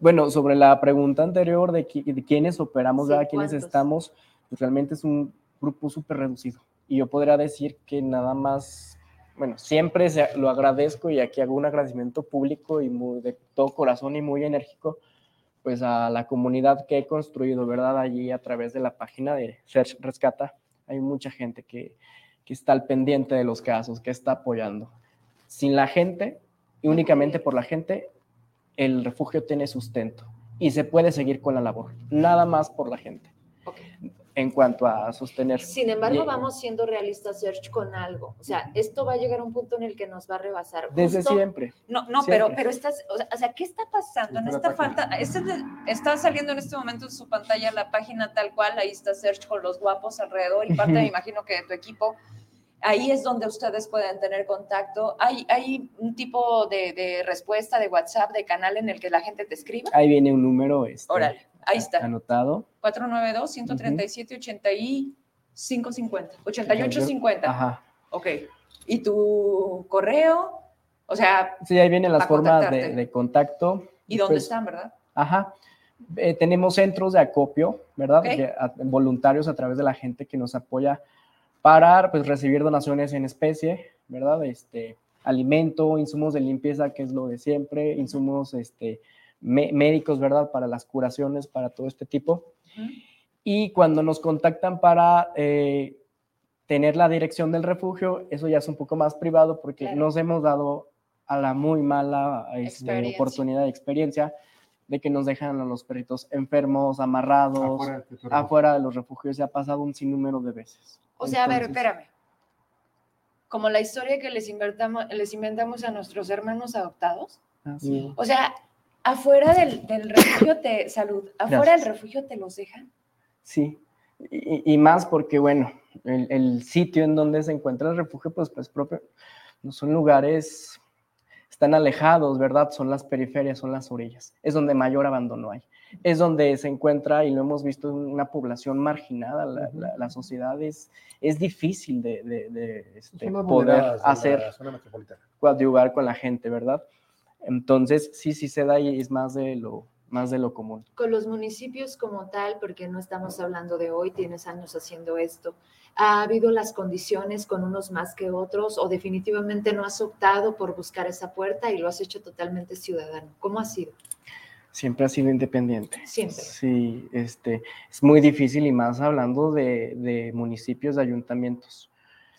Bueno, sobre la pregunta anterior de, qui- de quiénes operamos, Sí, quiénes estamos, pues realmente es un grupo súper reducido. Y yo podría decir que nada más, bueno, siempre se- lo agradezco y aquí hago un agradecimiento público y muy, de todo corazón y muy enérgico, pues a la comunidad que he construido, ¿verdad? Allí a través de la página de Search Rescata, hay mucha gente que, que está al pendiente de los casos, que está apoyando. Sin la gente, y únicamente por la gente, el refugio tiene sustento y se puede seguir con la labor, nada más por la gente, ok. En cuanto a sostener. Sin embargo, vamos siendo realistas, Serge, con algo. O sea, esto va a llegar a un punto en el que nos va a rebasar. Desde siempre. No, no, Siempre. pero, pero estás, o sea, ¿qué está pasando en Está esta falta? Este está saliendo en este momento en su pantalla la página tal cual, ahí está Search con los guapos alrededor y parte, me imagino que de tu equipo. Ahí es donde ustedes pueden tener contacto. Hay, hay un tipo de, de respuesta de WhatsApp, de canal en el que la gente te escriba. Ahí viene un número este, Órale, ahí está. anotado. 492-137-8550. 8850. Ajá. Ok. ¿Y tu correo? O sea, Sí, ahí vienen las formas de, contacto. ¿y dónde Pues, están, verdad? Ajá. Eh, tenemos centros de acopio, ¿verdad? A- voluntarios a través de la gente que nos apoya para pues, recibir donaciones en especie, ¿verdad? Este, alimento, insumos de limpieza, que es lo de siempre, insumos este, médicos, ¿verdad? Para las curaciones, para todo este tipo. Y cuando nos contactan para eh, tener la dirección del refugio, eso ya es un poco más privado porque Claro. nos hemos dado a la muy mala este, oportunidad de experiencia de que nos dejan a los perritos enfermos, amarrados, Afuera de tu afuera, de los refugios. Se ha pasado un sinnúmero de veces. O sea, a ver, espérame. Como la historia que les inventamos, les inventamos a nuestros hermanos adoptados. así. O sea, afuera del, del refugio te salud, afuera Gracias. del refugio te los dejan. Sí, y, y más porque, bueno, el, el sitio en donde se encuentra el refugio, pues, pues propio, no son lugares, están alejados, ¿verdad? Son las periferias, son las orillas. Es donde mayor abandono hay. Es donde se encuentra, y lo hemos visto, una población marginada. La, la- la sociedad es, es difícil de, de- de, este, poder hacer coadyuvar con la gente, ¿verdad? Entonces, sí, sí se da y es más de lo, más de lo común. Con los municipios como tal, porque no estamos hablando de hoy, tienes años haciendo esto. ¿Ha habido las condiciones con unos más que otros o definitivamente no has optado por buscar esa puerta y lo has hecho totalmente ciudadano? ¿Cómo ha sido? Siempre ha sido independiente. Siempre. Sí, este, es muy difícil y más hablando de, de municipios, de ayuntamientos.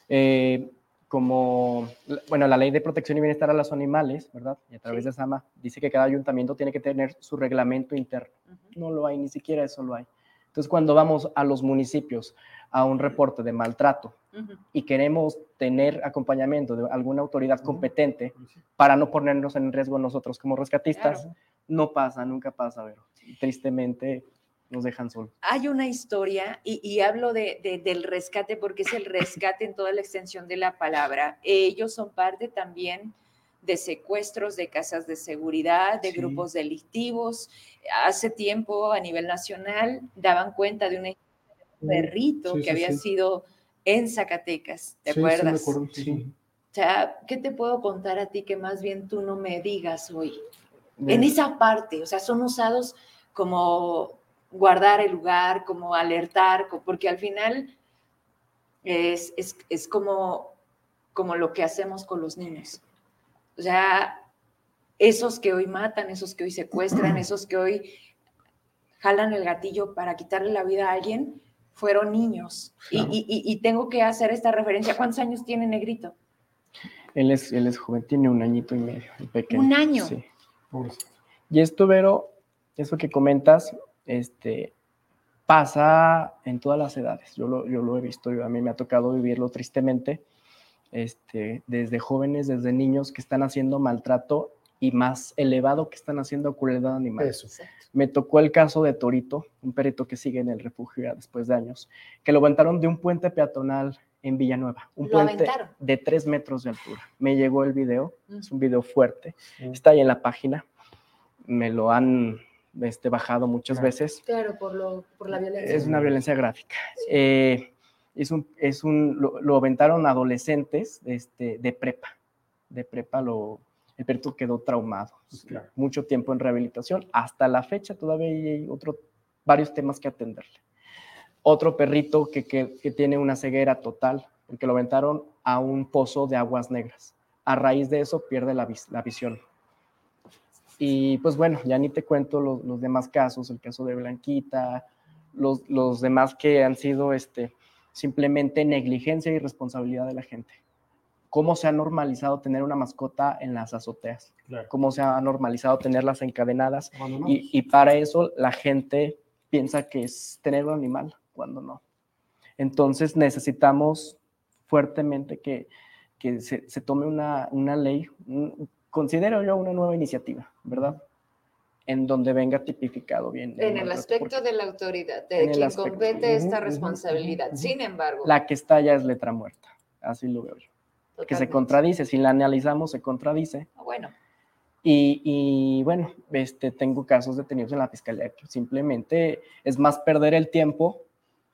Eh, como, bueno, la ley de protección y bienestar a los animales, ¿verdad? Y a través Sí. de SAMA, dice que cada ayuntamiento tiene que tener su reglamento interno. Ujú. No lo hay, ni siquiera eso lo hay. Entonces, cuando vamos a los municipios a un reporte de maltrato Ujú. y queremos tener acompañamiento de alguna autoridad competente para no ponernos en riesgo nosotros como rescatistas, Claro. no pasa, nunca pasa, Vero. Tristemente, nos dejan solos. Hay una historia, y, hablo de, del rescate porque es el rescate en toda la extensión de la palabra. Ellos son parte también de secuestros de casas de seguridad, de grupos delictivos. Hace tiempo a nivel nacional daban cuenta de un perrito que había sido en Zacatecas, ¿te acuerdas? Sí, O sea, ¿qué te puedo contar a ti que más bien tú no me digas hoy? En esa parte, o sea, son usados como guardar el lugar, como alertar, porque al final es, es, como, como lo que hacemos con los niños. O sea, esos que hoy matan, esos que hoy secuestran, esos que hoy jalan el gatillo para quitarle la vida a alguien, fueron niños. Y, tengo que hacer esta referencia. ¿Cuántos años tiene Negrito? Él es, él es joven, tiene un añito y medio, pequeño. Un año. Sí. Y esto, Vero, eso que comentas, este, pasa en todas las edades. Yo lo, yo lo he visto, a mí me ha tocado vivirlo tristemente, este, desde jóvenes, desde niños que están haciendo maltrato y más elevado que están haciendo crueldad animal. Eso. Me tocó el caso de Torito, un perrito que sigue en el refugio ya después de años, que lo aventaron de un puente peatonal en Villanueva, un puente de tres metros de altura. Me llegó el video, es un video fuerte, está ahí en la página, me lo han este, bajado muchas veces. Claro, por, lo, por, la violencia. Es una violencia gráfica. Eh, es un, es un, lo, aventaron adolescentes este, de prepa. De prepa lo, el perro quedó traumado. Mucho tiempo en rehabilitación. Hasta la fecha todavía hay otro, varios temas que atenderle. Otro perrito que, que, que tiene una ceguera total, porque lo aventaron a un pozo de aguas negras. A raíz de eso pierde la, la visión. Y pues bueno, ya ni te cuento los, los demás casos, el caso de Blanquita, los, los, demás que han sido este, simplemente negligencia y responsabilidad de la gente. Cómo se ha normalizado tener una mascota en las azoteas, cómo se ha normalizado tenerlas encadenadas y, y, para eso la gente piensa que es tener un animal cuando no. Entonces necesitamos fuertemente que, que se, se, tome una, una ley, considero yo una nueva iniciativa, ¿verdad? En donde venga tipificado bien. En el aspecto de la autoridad, de quien compete esta responsabilidad. Sin embargo. La que está ya es letra muerta, así lo veo yo. Que se contradice, si la analizamos, se contradice. Ah, bueno. Y, bueno, este, tengo casos detenidos en la fiscalía que simplemente es más perder el tiempo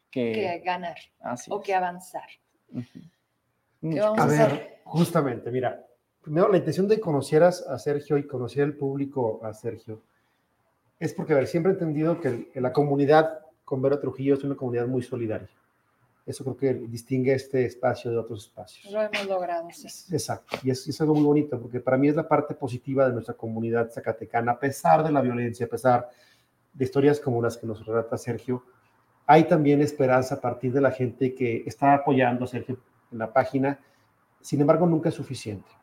que, que ganar o que avanzar. ¿Qué vamos a, a ver, justamente, mira, primero, la intención de conocieras a Sergio y conocer el público a Sergio es porque, a ver, siempre he entendido que, la comunidad con Vero Trujillo es una comunidad muy solidaria. Eso creo que distingue este espacio de otros espacios. Lo hemos logrado, sí. Exacto. Y es, es algo muy bonito porque para mí es la parte positiva de nuestra comunidad zacatecana, a pesar de la violencia, a pesar de historias como las que nos relata Sergio, hay también esperanza a partir de la gente que está apoyando a Sergio en la página. Sin embargo, nunca es suficiente.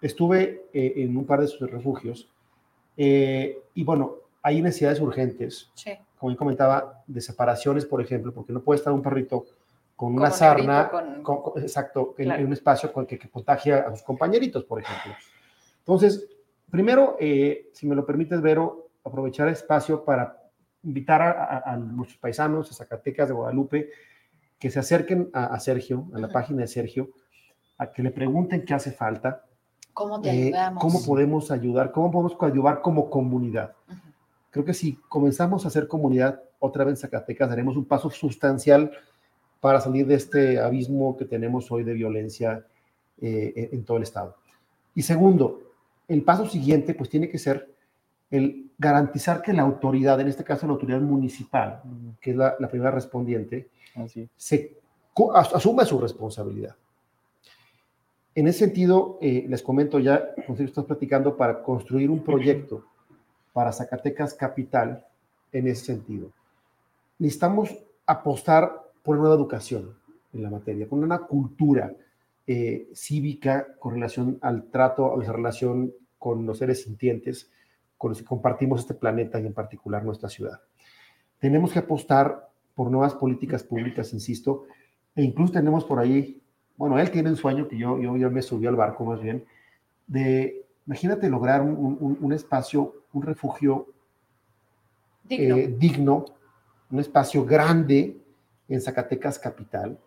Estuve eh, en un par de sus refugios eh, y bueno, hay necesidades urgentes, como yo comentaba, de separaciones, por ejemplo, porque no puede estar un perrito con una sarna, exacto, en, un espacio con que, que, contagia a sus compañeritos, por ejemplo. Entonces, primero, eh, si me lo permites, Vero, aprovechar el espacio para invitar a, nuestros paisanos, a Zacatecas de Guadalupe, que se acerquen a, Sergio, a la página de Sergio, a que le pregunten qué hace falta, ¿Cómo te eh, ayudamos? ¿Cómo podemos ayudar? ¿Cómo podemos ayudar como comunidad? Creo que si comenzamos a hacer comunidad otra vez en Zacatecas, daremos un paso sustancial para salir de este abismo que tenemos hoy de violencia eh, en todo el Estado. Y segundo, el paso siguiente pues tiene que ser el garantizar que la autoridad, en este caso la autoridad municipal, que es la, primera respondiente, se asuma su responsabilidad. En ese sentido, eh, les comento ya, como estás platicando, para construir un proyecto para Zacatecas Capital en ese sentido. Necesitamos apostar por una nueva educación en la materia, con una cultura eh, cívica con relación al trato, a la relación con los seres sintientes con los que compartimos este planeta y en particular nuestra ciudad. Tenemos que apostar por nuevas políticas públicas, insisto, e incluso tenemos por ahí bueno, él tiene un sueño que yo, yo, yo me subí al barco más bien, de, imagínate lograr un, un, espacio, un refugio digno, eh, digno un espacio grande en Zacatecas capital.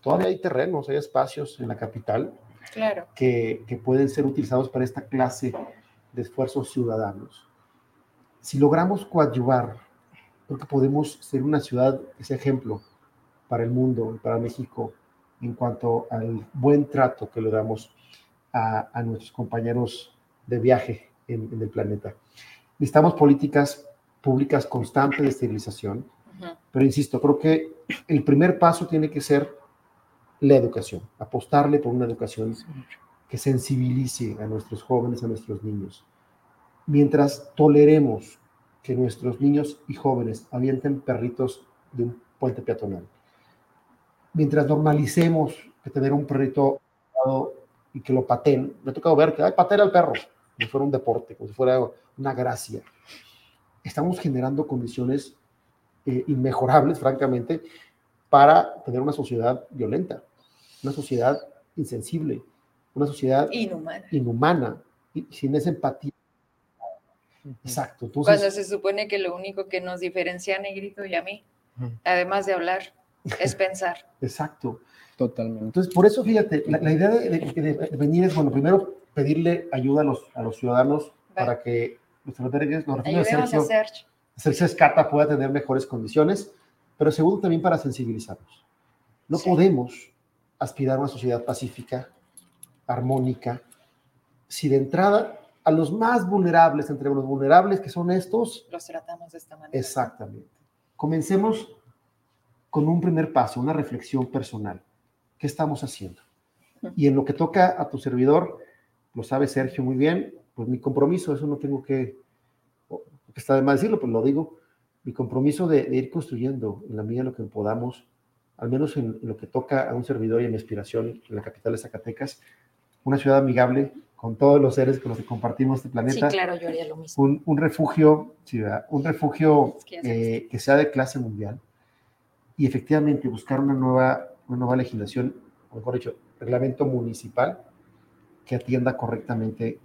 Todavía hay terrenos, hay espacios en la capital claro. que, que pueden ser utilizados para esta clase de esfuerzos ciudadanos. Si logramos coadyuvar, creo que podemos ser una ciudad, ese ejemplo para el mundo, para México, en cuanto al buen trato que le damos a, a nuestros compañeros de viaje en, en, el planeta. Necesitamos políticas públicas constantes de esterilización, uh -huh. pero insisto, creo que el primer paso tiene que ser la educación, apostarle por una educación que sensibilice a nuestros jóvenes, a nuestros niños. Mientras toleremos que nuestros niños y jóvenes avienten perritos de un puente peatonal, mientras normalicemos que tener un perrito y que lo pateen, me ha tocado ver que hay patear al perro, como si fuera un deporte, como si fuera una gracia. Estamos generando condiciones eh, inmejorables, francamente, para tener una sociedad violenta, una sociedad insensible, una sociedad inhumana, inhumana y sin esa empatía. Exacto. Entonces, Cuando se supone que lo único que nos diferencia a Negrito y a mí, uh -huh. además de hablar, es pensar. Exacto. Totalmente. Entonces, por eso, fíjate, la, la idea de, de, de, venir es, bueno, primero pedirle ayuda a los, a los ciudadanos vale. para que los secretarios, los de Sergio, Sergio. Sergio Escata pueda tener mejores condiciones, pero segundo también para sensibilizarnos. No sí. podemos aspirar a una sociedad pacífica, armónica, si de entrada a los más vulnerables, entre los vulnerables que son estos, los tratamos de esta manera. Exactamente. Comencemos con un primer paso, una reflexión personal. ¿Qué estamos haciendo? Y en lo que toca a tu servidor, lo sabe Sergio muy bien, pues mi compromiso, eso no tengo que, que está de más decirlo, pues lo digo, mi compromiso de, de, ir construyendo en la medida de lo que podamos, al menos en, en, lo que toca a un servidor y a mi aspiración en la capital de Zacatecas, una ciudad amigable con todos los seres con los que compartimos este planeta. Sí, claro, yo haría lo mismo. Un, un refugio, ciudad, un refugio es que, eh, que, sea de clase mundial y efectivamente buscar una nueva, una nueva legislación, o mejor dicho, reglamento municipal que atienda correctamente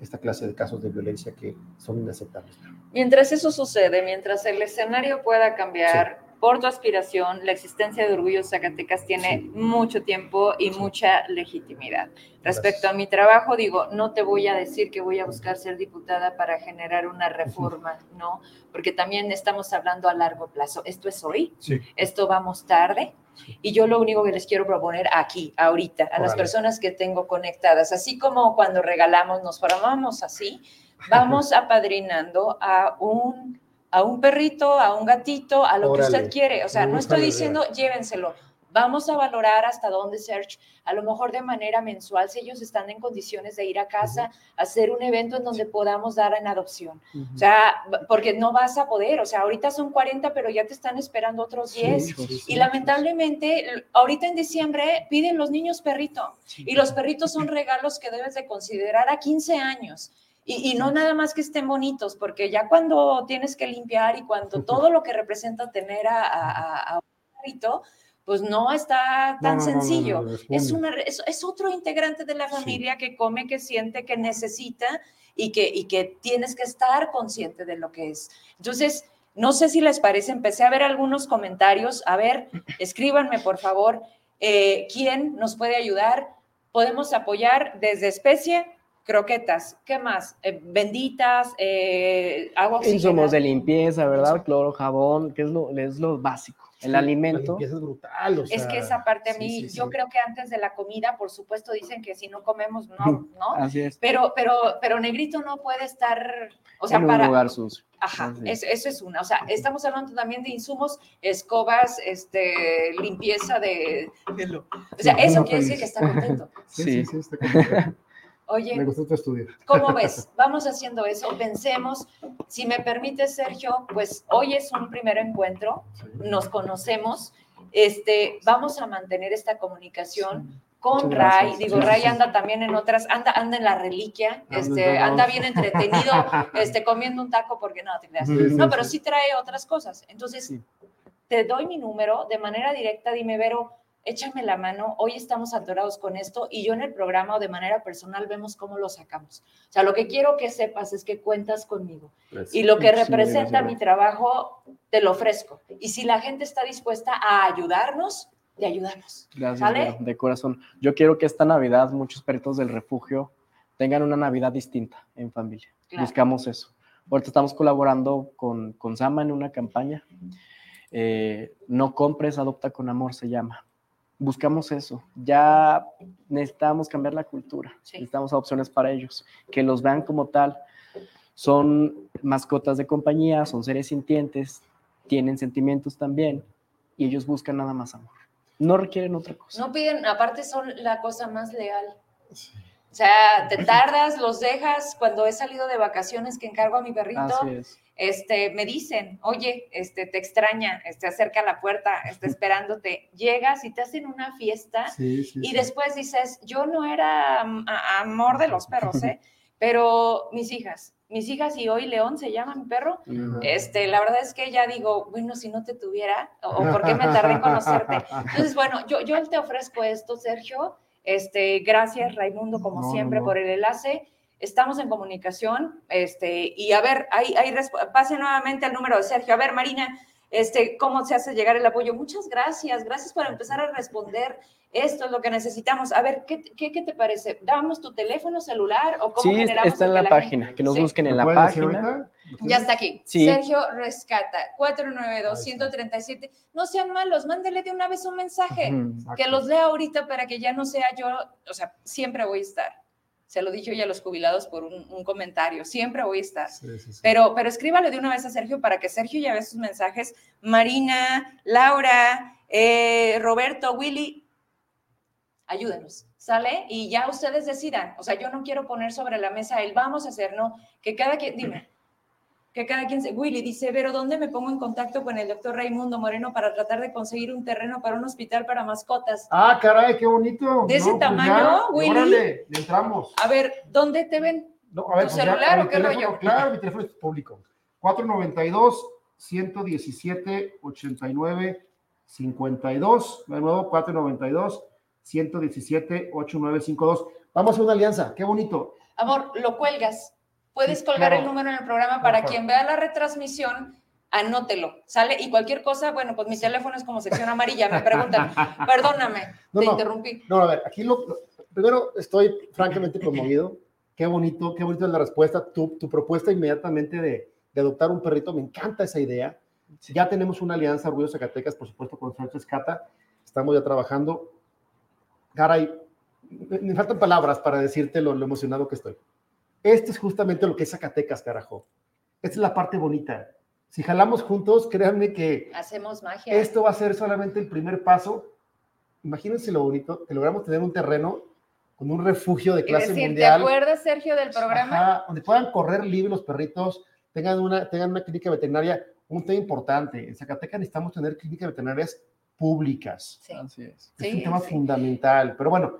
esta clase de casos de violencia que son inaceptables. Mientras eso sucede, mientras el escenario pueda cambiar sí. Por tu aspiración, la existencia de Orgullo Zacatecas tiene sí. mucho tiempo y sí. mucha legitimidad. Respecto a mi trabajo, digo, no te voy a decir que voy a buscar ser diputada para generar una reforma, no, porque también estamos hablando a largo plazo. Esto es hoy, esto vamos tarde, y yo lo único que les quiero proponer aquí, ahorita, a Órale. las personas que tengo conectadas, así como cuando regalamos, nos formamos así, vamos apadrinando a un, a un perrito, a un gatito, a lo Órale. que usted quiere. O sea, no estoy diciendo llévenselo. Vamos a valorar hasta dónde Search, a lo mejor de manera mensual, si ellos están en condiciones de ir a casa, uh -huh. hacer un evento en donde podamos dar en adopción. Uh -huh. O sea, porque no vas a poder, o sea, ahorita son 40, pero ya te están esperando otros 10. Sí, sí, sí, y lamentablemente, ahorita en diciembre piden los niños perrito. Y los perritos son regalos que debes de considerar a 15 años. Y, y, no nada más que estén bonitos, porque ya cuando tienes que limpiar y cuando todo lo que representa tener a, a, a un perrito, pues no está tan no, sencillo. No, es, una, es, es, otro integrante de la familia sí. que come, que siente, que necesita y que, y que tienes que estar consciente de lo que es. Entonces, no sé si les parece, empecé a ver algunos comentarios. A ver, escríbanme, por favor, eh, quién nos puede ayudar. Podemos apoyar desde especie, croquetas, ¿qué más? Eh, benditas, eh, agua oxigenada. Insumos de limpieza, ¿verdad? Cloro, jabón, que es lo, es lo básico el alimento. es brutal. O sea, es que esa parte a mí, sí, sí, yo sí. creo que antes de la comida, por supuesto, dicen que si no comemos, no, ¿no? Así es. Pero, pero, pero Negrito no puede estar, o sea, en para. Un lugar sucio. Ajá, es, eso es una. O sea, estamos hablando también de insumos, escobas, este, limpieza de. O sea, eso quiere decir que está contento. Sí, sí, sí, está contento. Oye, me gustó tu estudio. ¿Cómo ves? Vamos haciendo eso, pensemos, si me permite, Sergio, pues hoy es un primer encuentro, nos conocemos, este, vamos a mantener esta comunicación con Ray, digo, Ray anda también en otras, anda, anda en la reliquia, este, anda bien entretenido, este, comiendo un taco, porque no, te creas. No, pero sí. trae otras cosas. Entonces, te doy mi número de manera directa, dime, Vero, échame la mano, hoy estamos atorados con esto y yo en el programa o de manera personal vemos cómo lo sacamos. O sea, lo que quiero que sepas es que cuentas conmigo y lo que representa mi trabajo te lo ofrezco. Y si la gente está dispuesta a ayudarnos, de ayudarnos. Gracias, de corazón. Yo quiero que esta Navidad muchos perritos del refugio tengan una Navidad distinta en familia. Buscamos eso. Ahorita estamos colaborando con, con Sama en una campaña. Eh, no compres, adopta con amor se llama buscamos eso. Ya necesitamos cambiar la cultura. Necesitamos opciones para ellos, que los vean como tal. Son mascotas de compañía, son seres sintientes, tienen sentimientos también y ellos buscan nada más amor. No requieren otra cosa. No piden, aparte son la cosa más leal. O sea, te tardas, los dejas. Cuando he salido de vacaciones que encargo a mi perrito, Así es este, me dicen, oye, este, te extraña, este, acerca a la puerta, está esperándote, llegas y te hacen una fiesta y después dices, yo no era amor de los perros, ¿eh? pero mis hijas, mis hijas y hoy León se llama mi perro, este, la verdad es que ya digo, bueno, si no te tuviera, o, por qué me tardé en conocerte. Entonces, bueno, yo, yo te ofrezco esto, Sergio, este, gracias Raimundo, como siempre, por el enlace estamos en comunicación, este, y a ver, ahí, ahí pase nuevamente al número de Sergio. A ver, Marina, este, ¿cómo se hace llegar el apoyo? Muchas gracias, gracias por empezar a responder. Esto es lo que necesitamos. A ver, ¿qué, qué, qué te parece? ¿Damos tu teléfono celular o cómo sí, está en la, página, que nos busquen en la página. Ya está aquí. Sergio Rescata, 492-137. No sean malos, mándele de una vez un mensaje, que los lea ahorita para que ya no sea yo, o sea, siempre voy a estar se lo dije hoy a los jubilados por un, comentario, siempre voy a estar. Pero, pero escríbale de una vez a Sergio para que Sergio ya vea sus mensajes. Marina, Laura, eh, Roberto, Willy, ayúdenos, ¿sale? Y ya ustedes decidan. O sea, yo no quiero poner sobre la mesa el vamos a hacer, no, que cada quien, dime que cada quien se... Willy dice, pero ¿dónde me pongo en contacto con el doctor Raimundo Moreno para tratar de conseguir un terreno para un hospital para mascotas? Ah, caray, qué bonito. De ese pues tamaño, Willy. Órale, entramos. A ver, ¿dónde te ven? No, a ver, ¿Tu pues celular o qué rollo? Claro, mi teléfono es público. 492 117 89 52. De nuevo, 492 117 8952. Vamos a una alianza, qué bonito. Amor, lo cuelgas Puedes colgar el número en el programa para quien vea la retransmisión, anótelo, ¿sale? Y cualquier cosa, bueno, pues mi teléfono es como sección amarilla, me preguntan, perdóname, te interrumpí. No, a ver, aquí lo, primero estoy francamente conmovido, qué bonito, qué bonito es la respuesta, tu, tu propuesta inmediatamente de, de, adoptar un perrito, me encanta esa idea, ya tenemos una alianza Orgullo Zacatecas, por supuesto, con Sánchez Cata, estamos ya trabajando, caray, me, me faltan palabras para decirte lo, lo emocionado que estoy. Esto es justamente lo que es Zacatecas, carajo. Esta es la parte bonita. Si jalamos juntos, créanme que hacemos magia. Esto va a ser solamente el primer paso. Imagínense lo bonito que logramos tener un terreno con un refugio de clase mundial. ¿Te acuerdas, Sergio, del programa? donde puedan correr libres los perritos, tengan una, tengan una clínica veterinaria. Un tema importante. En Zacatecas necesitamos tener clínicas veterinarias públicas. Sí. Así es. Es un tema fundamental. Pero bueno,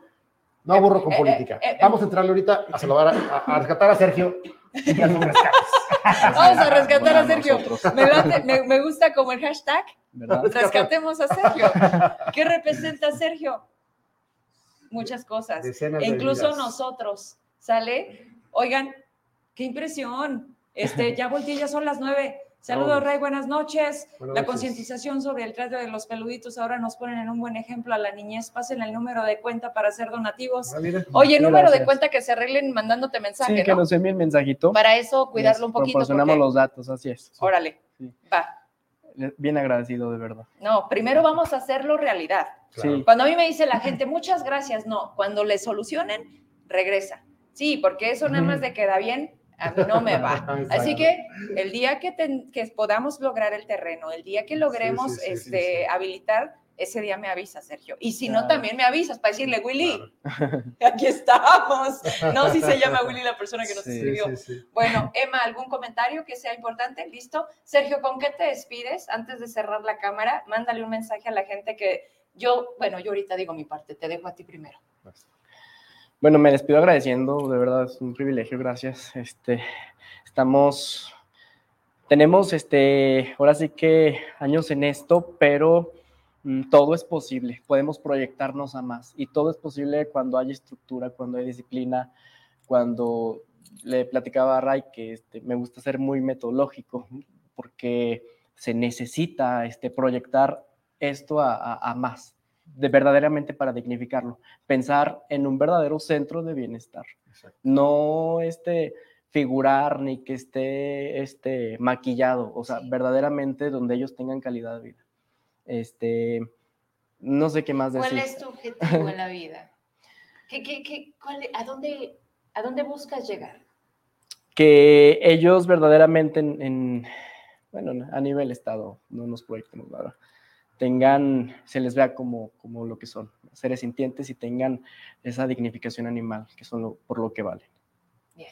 no aburro con eh, eh, política. Eh, Vamos a entrarle ahorita a salvar, a, rescatar a Sergio y a Vamos a rescatar a Sergio. Me, me, gusta como el hashtag. Rescatemos a Sergio. ¿Qué representa Sergio? Muchas cosas. incluso nosotros. ¿Sale? Oigan, qué impresión. Este, ya volteé, ya son las nueve. Saludos, Rey, buenas noches. la concientización sobre el trato de los peluditos ahora nos ponen en un buen ejemplo a la niñez. Pasen el número de cuenta para hacer donativos. Ah, Oye, número de cuenta que se arreglen mandándote mensaje. Sí, que nos envíen mensajito. Para eso, cuidarlo un poquito. Proporcionamos los datos, así es. Órale, va. Bien agradecido, de verdad. No, primero vamos a hacerlo realidad. Cuando a mí me dice la gente, muchas gracias, no. Cuando le solucionen, regresa. Sí, porque eso nada más de queda bien a mí no me va. Así que el día que, que, podamos lograr el terreno, el día que logremos este, habilitar, ese día me avisa, Sergio. Y si no, también me avisas para decirle, Willy, aquí estamos. No, si se llama Willy la persona que nos escribió. Bueno, Emma, ¿algún comentario que sea importante? ¿Listo? Sergio, ¿con qué te despides? Antes de cerrar la cámara, mándale un mensaje a la gente que yo, bueno, yo ahorita digo mi parte, te dejo a ti primero. Bueno, me despido agradeciendo, de verdad es un privilegio, gracias. Este, estamos, tenemos, este, ahora sí que años en esto, pero mm, todo es posible, podemos proyectarnos a más y todo es posible cuando hay estructura, cuando hay disciplina, cuando le platicaba a Ray que este, me gusta ser muy metodológico porque se necesita este, proyectar esto a, más, de verdaderamente para dignificarlo, pensar en un verdadero centro de bienestar, no este figurar ni que esté este maquillado, o sea, verdaderamente donde ellos tengan calidad de vida. Este, no sé qué más decir. ¿Cuál es tu objetivo en la vida? a, dónde, ¿A dónde buscas llegar? Que ellos verdaderamente en, bueno, a nivel estado, no nos proyectemos nada, tengan, se les vea como, como lo que son, seres sintientes y tengan esa dignificación animal, que son por lo que valen.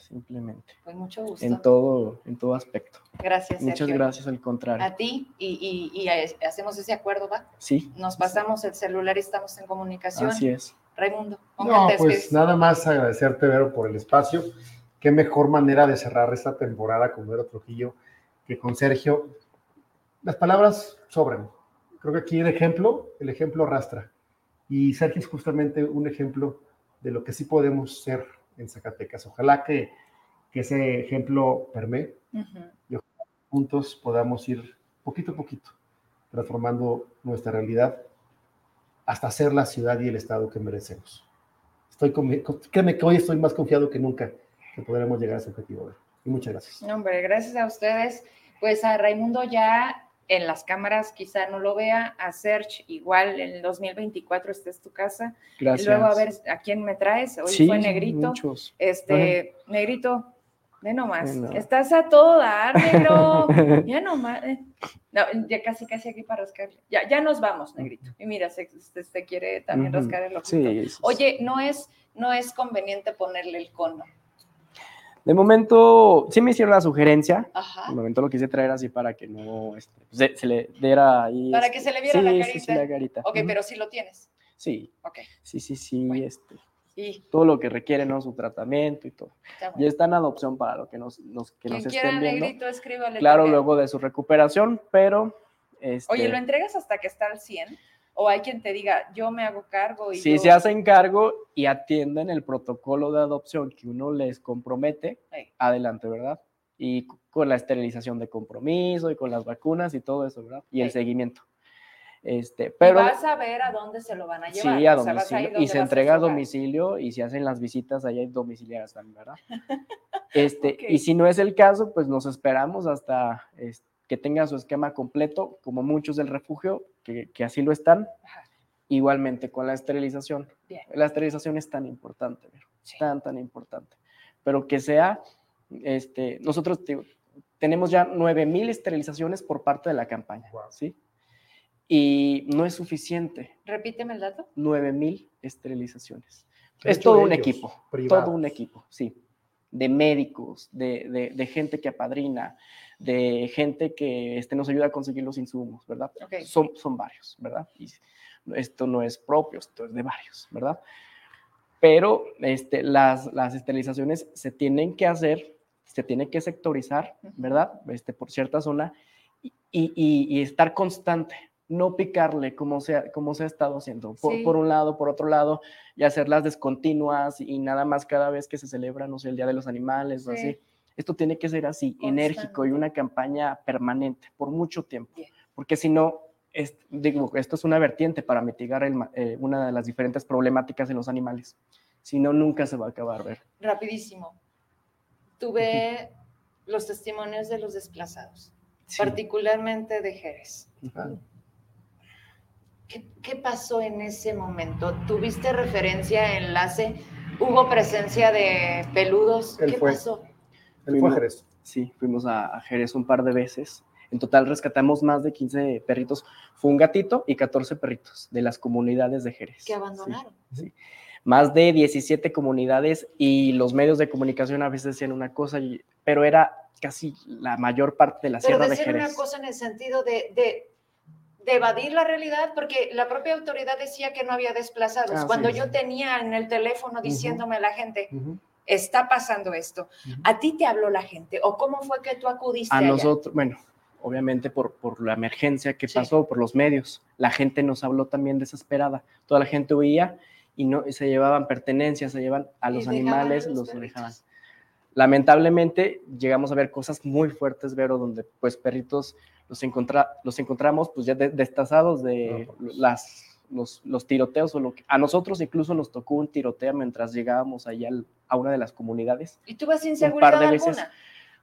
Simplemente. Pues mucho gusto. En todo, en todo aspecto. Gracias. Muchas gracias, al contrario. A ti y, y, hacemos ese acuerdo, ¿va? Sí. Nos pasamos el celular y estamos en comunicación. Así es. Raimundo. No, pues nada más agradecerte, Vero, por el espacio. Qué mejor manera de cerrar esta temporada con Vero Trujillo que con Sergio. Las palabras sobran. Creo que aquí el ejemplo, el ejemplo arrastra. Y Sergio es justamente un ejemplo de lo que sí podemos ser en Zacatecas. Ojalá que, ese ejemplo permee y juntos podamos ir poquito a poquito transformando nuestra realidad hasta ser la ciudad y el estado que merecemos. Estoy créeme que hoy estoy más confiado que nunca que podremos llegar a ese objetivo. Y muchas gracias. hombre, gracias a ustedes. Pues a Raimundo ya en las cámaras quizá no lo vea, a Search igual en el 2024 esta es tu casa. Gracias. Y luego a ver a quién me traes. Hoy fue Negrito. Muchos. Este, Negrito, ve nomás. Estás a todo dar, negro. ya nomás. No, ya casi, casi aquí para rascarle. Ya, ya nos vamos, Negrito. Y mira, se, se, quiere también rascar el ojo. Sí, Oye, no es, no es conveniente ponerle el cono. De momento, sí me hicieron la sugerencia. De momento lo quise traer así para que no este, se, le diera ahí. Para que se le viera la carita. Sí, sí, la carita. Ok, pero sí lo tienes. Sí. Ok. Sí, sí, sí. Este, ¿Y? Todo lo que requiere, ¿no? Su tratamiento y todo. Y está en adopción para lo que nos, nos, que nos estén viendo. Negrito, escríbale. Claro, luego de su recuperación, pero. Este, Oye, ¿lo entregas hasta que está al 100? O hay quien te diga, yo me hago cargo. Y si se hacen cargo y atienden el protocolo de adopción que uno les compromete, adelante, ¿verdad? Y con la esterilización de compromiso y con las vacunas y todo eso, ¿verdad? Y el seguimiento. Este, pero, y vas a ver a dónde se lo van a llevar. Sí, a domicilio. y se entrega a domicilio y si hacen las visitas, hay domiciliarias también, ¿verdad? Este, Y si no es el caso, pues nos esperamos hasta este, que tenga su esquema completo, como muchos del refugio, que, así lo están. Igualmente con la esterilización. La esterilización es tan importante, tan, tan importante. Pero que sea, este, nosotros tenemos ya 9.000 esterilizaciones por parte de la campaña, ¿sí? Y no es suficiente. Repíteme el dato. 9.000 esterilizaciones. Es todo un equipo, todo un equipo, sí. De médicos, de, de gente que apadrina, de gente que este, nos ayuda a conseguir los insumos, ¿verdad? Son, son varios, ¿verdad? Y esto no es propio, esto es de varios, ¿verdad? Pero este, las, las esterilizaciones se tienen que hacer, se tiene que sectorizar, ¿verdad? Este, por cierta zona y, y, y estar constante, no picarle como se, ha, como se ha estado haciendo, por, por, un lado, por otro lado, y hacerlas descontinuas y nada más cada vez que se celebra, no sé, el Día de los Animales o así. Esto tiene que ser así, enérgico y una campaña permanente por mucho tiempo, porque si no, digo, esto es una vertiente para mitigar eh, una de las diferentes problemáticas en los animales. Si no, nunca se va a acabar. Ver. Rapidísimo. Tuve los testimonios de los desplazados, particularmente de Jerez. ¿Qué, ¿Qué, pasó en ese momento? ¿Tuviste referencia, enlace? ¿Hubo presencia de peludos? ¿Qué pasó? Fue a Jerez. Sí, fuimos a, Jerez un par de veces. En total rescatamos más de 15 perritos. Fue un gatito y 14 perritos de las comunidades de Jerez. Que abandonaron. Sí, Más de 17 comunidades y los medios de comunicación a veces decían una cosa, pero era casi la mayor parte de la sierra de Jerez. Pero una cosa en el sentido de, de, evadir la realidad, porque la propia autoridad decía que no había desplazados. Cuando yo tenía en el teléfono diciéndome a la gente, está pasando esto. ¿A ti te habló la gente o cómo fue que tú acudiste? A nosotros, bueno, obviamente por, por la emergencia que pasó, por los medios. La gente nos habló también desesperada. Toda la gente huía y, no, se llevaban pertenencias, se llevan a los animales, los, dejaban. Lamentablemente llegamos a ver cosas muy fuertes, Vero, donde pues perritos los, encontra, los encontramos pues ya destazados de pues. las los, los, tiroteos o lo que a nosotros incluso nos tocó un tiroteo mientras llegábamos allá a una de las comunidades. ¿Y tú vas sin seguridad un par de veces.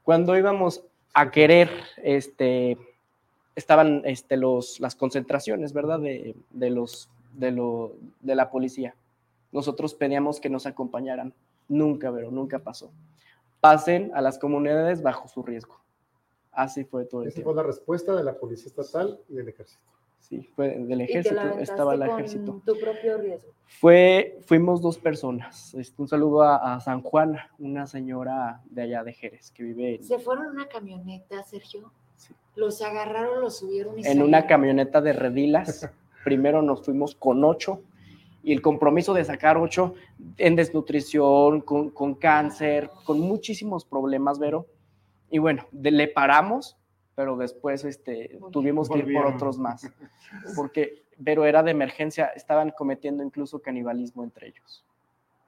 Cuando íbamos a querer, este, estaban este, los, las concentraciones, ¿verdad? De, de los, de, lo, de la policía. Nosotros pedíamos que nos acompañaran. Nunca, pero nunca pasó. Pasen a las comunidades bajo su riesgo. Así fue todo Esa fue la respuesta de la Policía Estatal y del Ejército. Sí, fue del ejército, estaba el ejército. tu propio riesgo? Fue, fuimos dos personas. Este, un saludo a, San Juan, una señora de allá de Jerez que vive. ¿Se fueron en una camioneta, Sergio? Sí. Los agarraron, los subieron y En una camioneta de redilas. Primero nos fuimos con ocho y el compromiso de sacar ocho en desnutrición, con, con cáncer, con muchísimos problemas, Vero. Y bueno, le paramos pero después este, tuvimos que ir por otros más, porque, pero era de emergencia, estaban cometiendo incluso canibalismo entre ellos.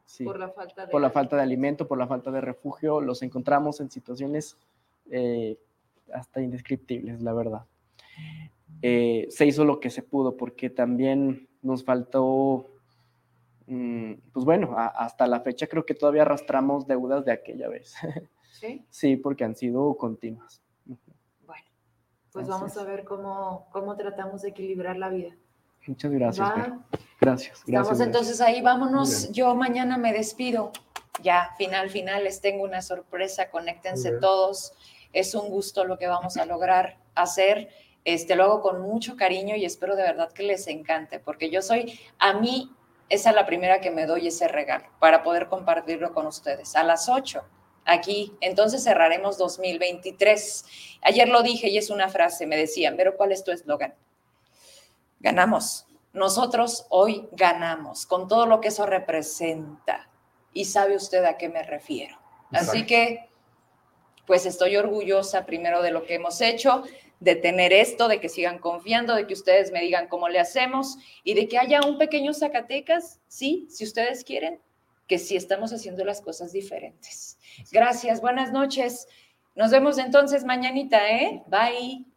Sí, por la falta de, por la falta de alimento, por la falta de refugio, los encontramos en situaciones eh, hasta indescriptibles, la verdad. Eh, se hizo lo que se pudo, porque también nos faltó, mm, pues bueno, hasta la fecha creo que todavía arrastramos deudas de aquella vez. Sí. Sí, porque han sido continuas pues vamos a ver cómo, cómo tratamos de equilibrar la vida. Muchas gracias. Gracias, gracias. entonces ahí, vámonos. Yo mañana me despido. Ya, final, final, les tengo una sorpresa. Conéctense todos. Es un gusto lo que vamos a lograr hacer. Este, lo hago con mucho cariño y espero de verdad que les encante, porque yo soy, a mí, esa es la primera que me doy ese regalo para poder compartirlo con ustedes. A las 8 aquí. Entonces cerraremos 2023. Ayer lo dije y es una frase, me decían, pero ¿cuál es tu eslogan? Ganamos. Nosotros hoy ganamos con todo lo que eso representa. Y sabe usted a qué me refiero. Así que, pues estoy orgullosa primero de lo que hemos hecho, de tener esto, de que sigan confiando, de que ustedes me digan cómo le hacemos y de que haya un pequeño Zacatecas, sí, si ustedes quieren, que sí estamos haciendo las cosas diferentes. Gracias, buenas noches. Nos vemos entonces mañanita, ¿eh? Bye.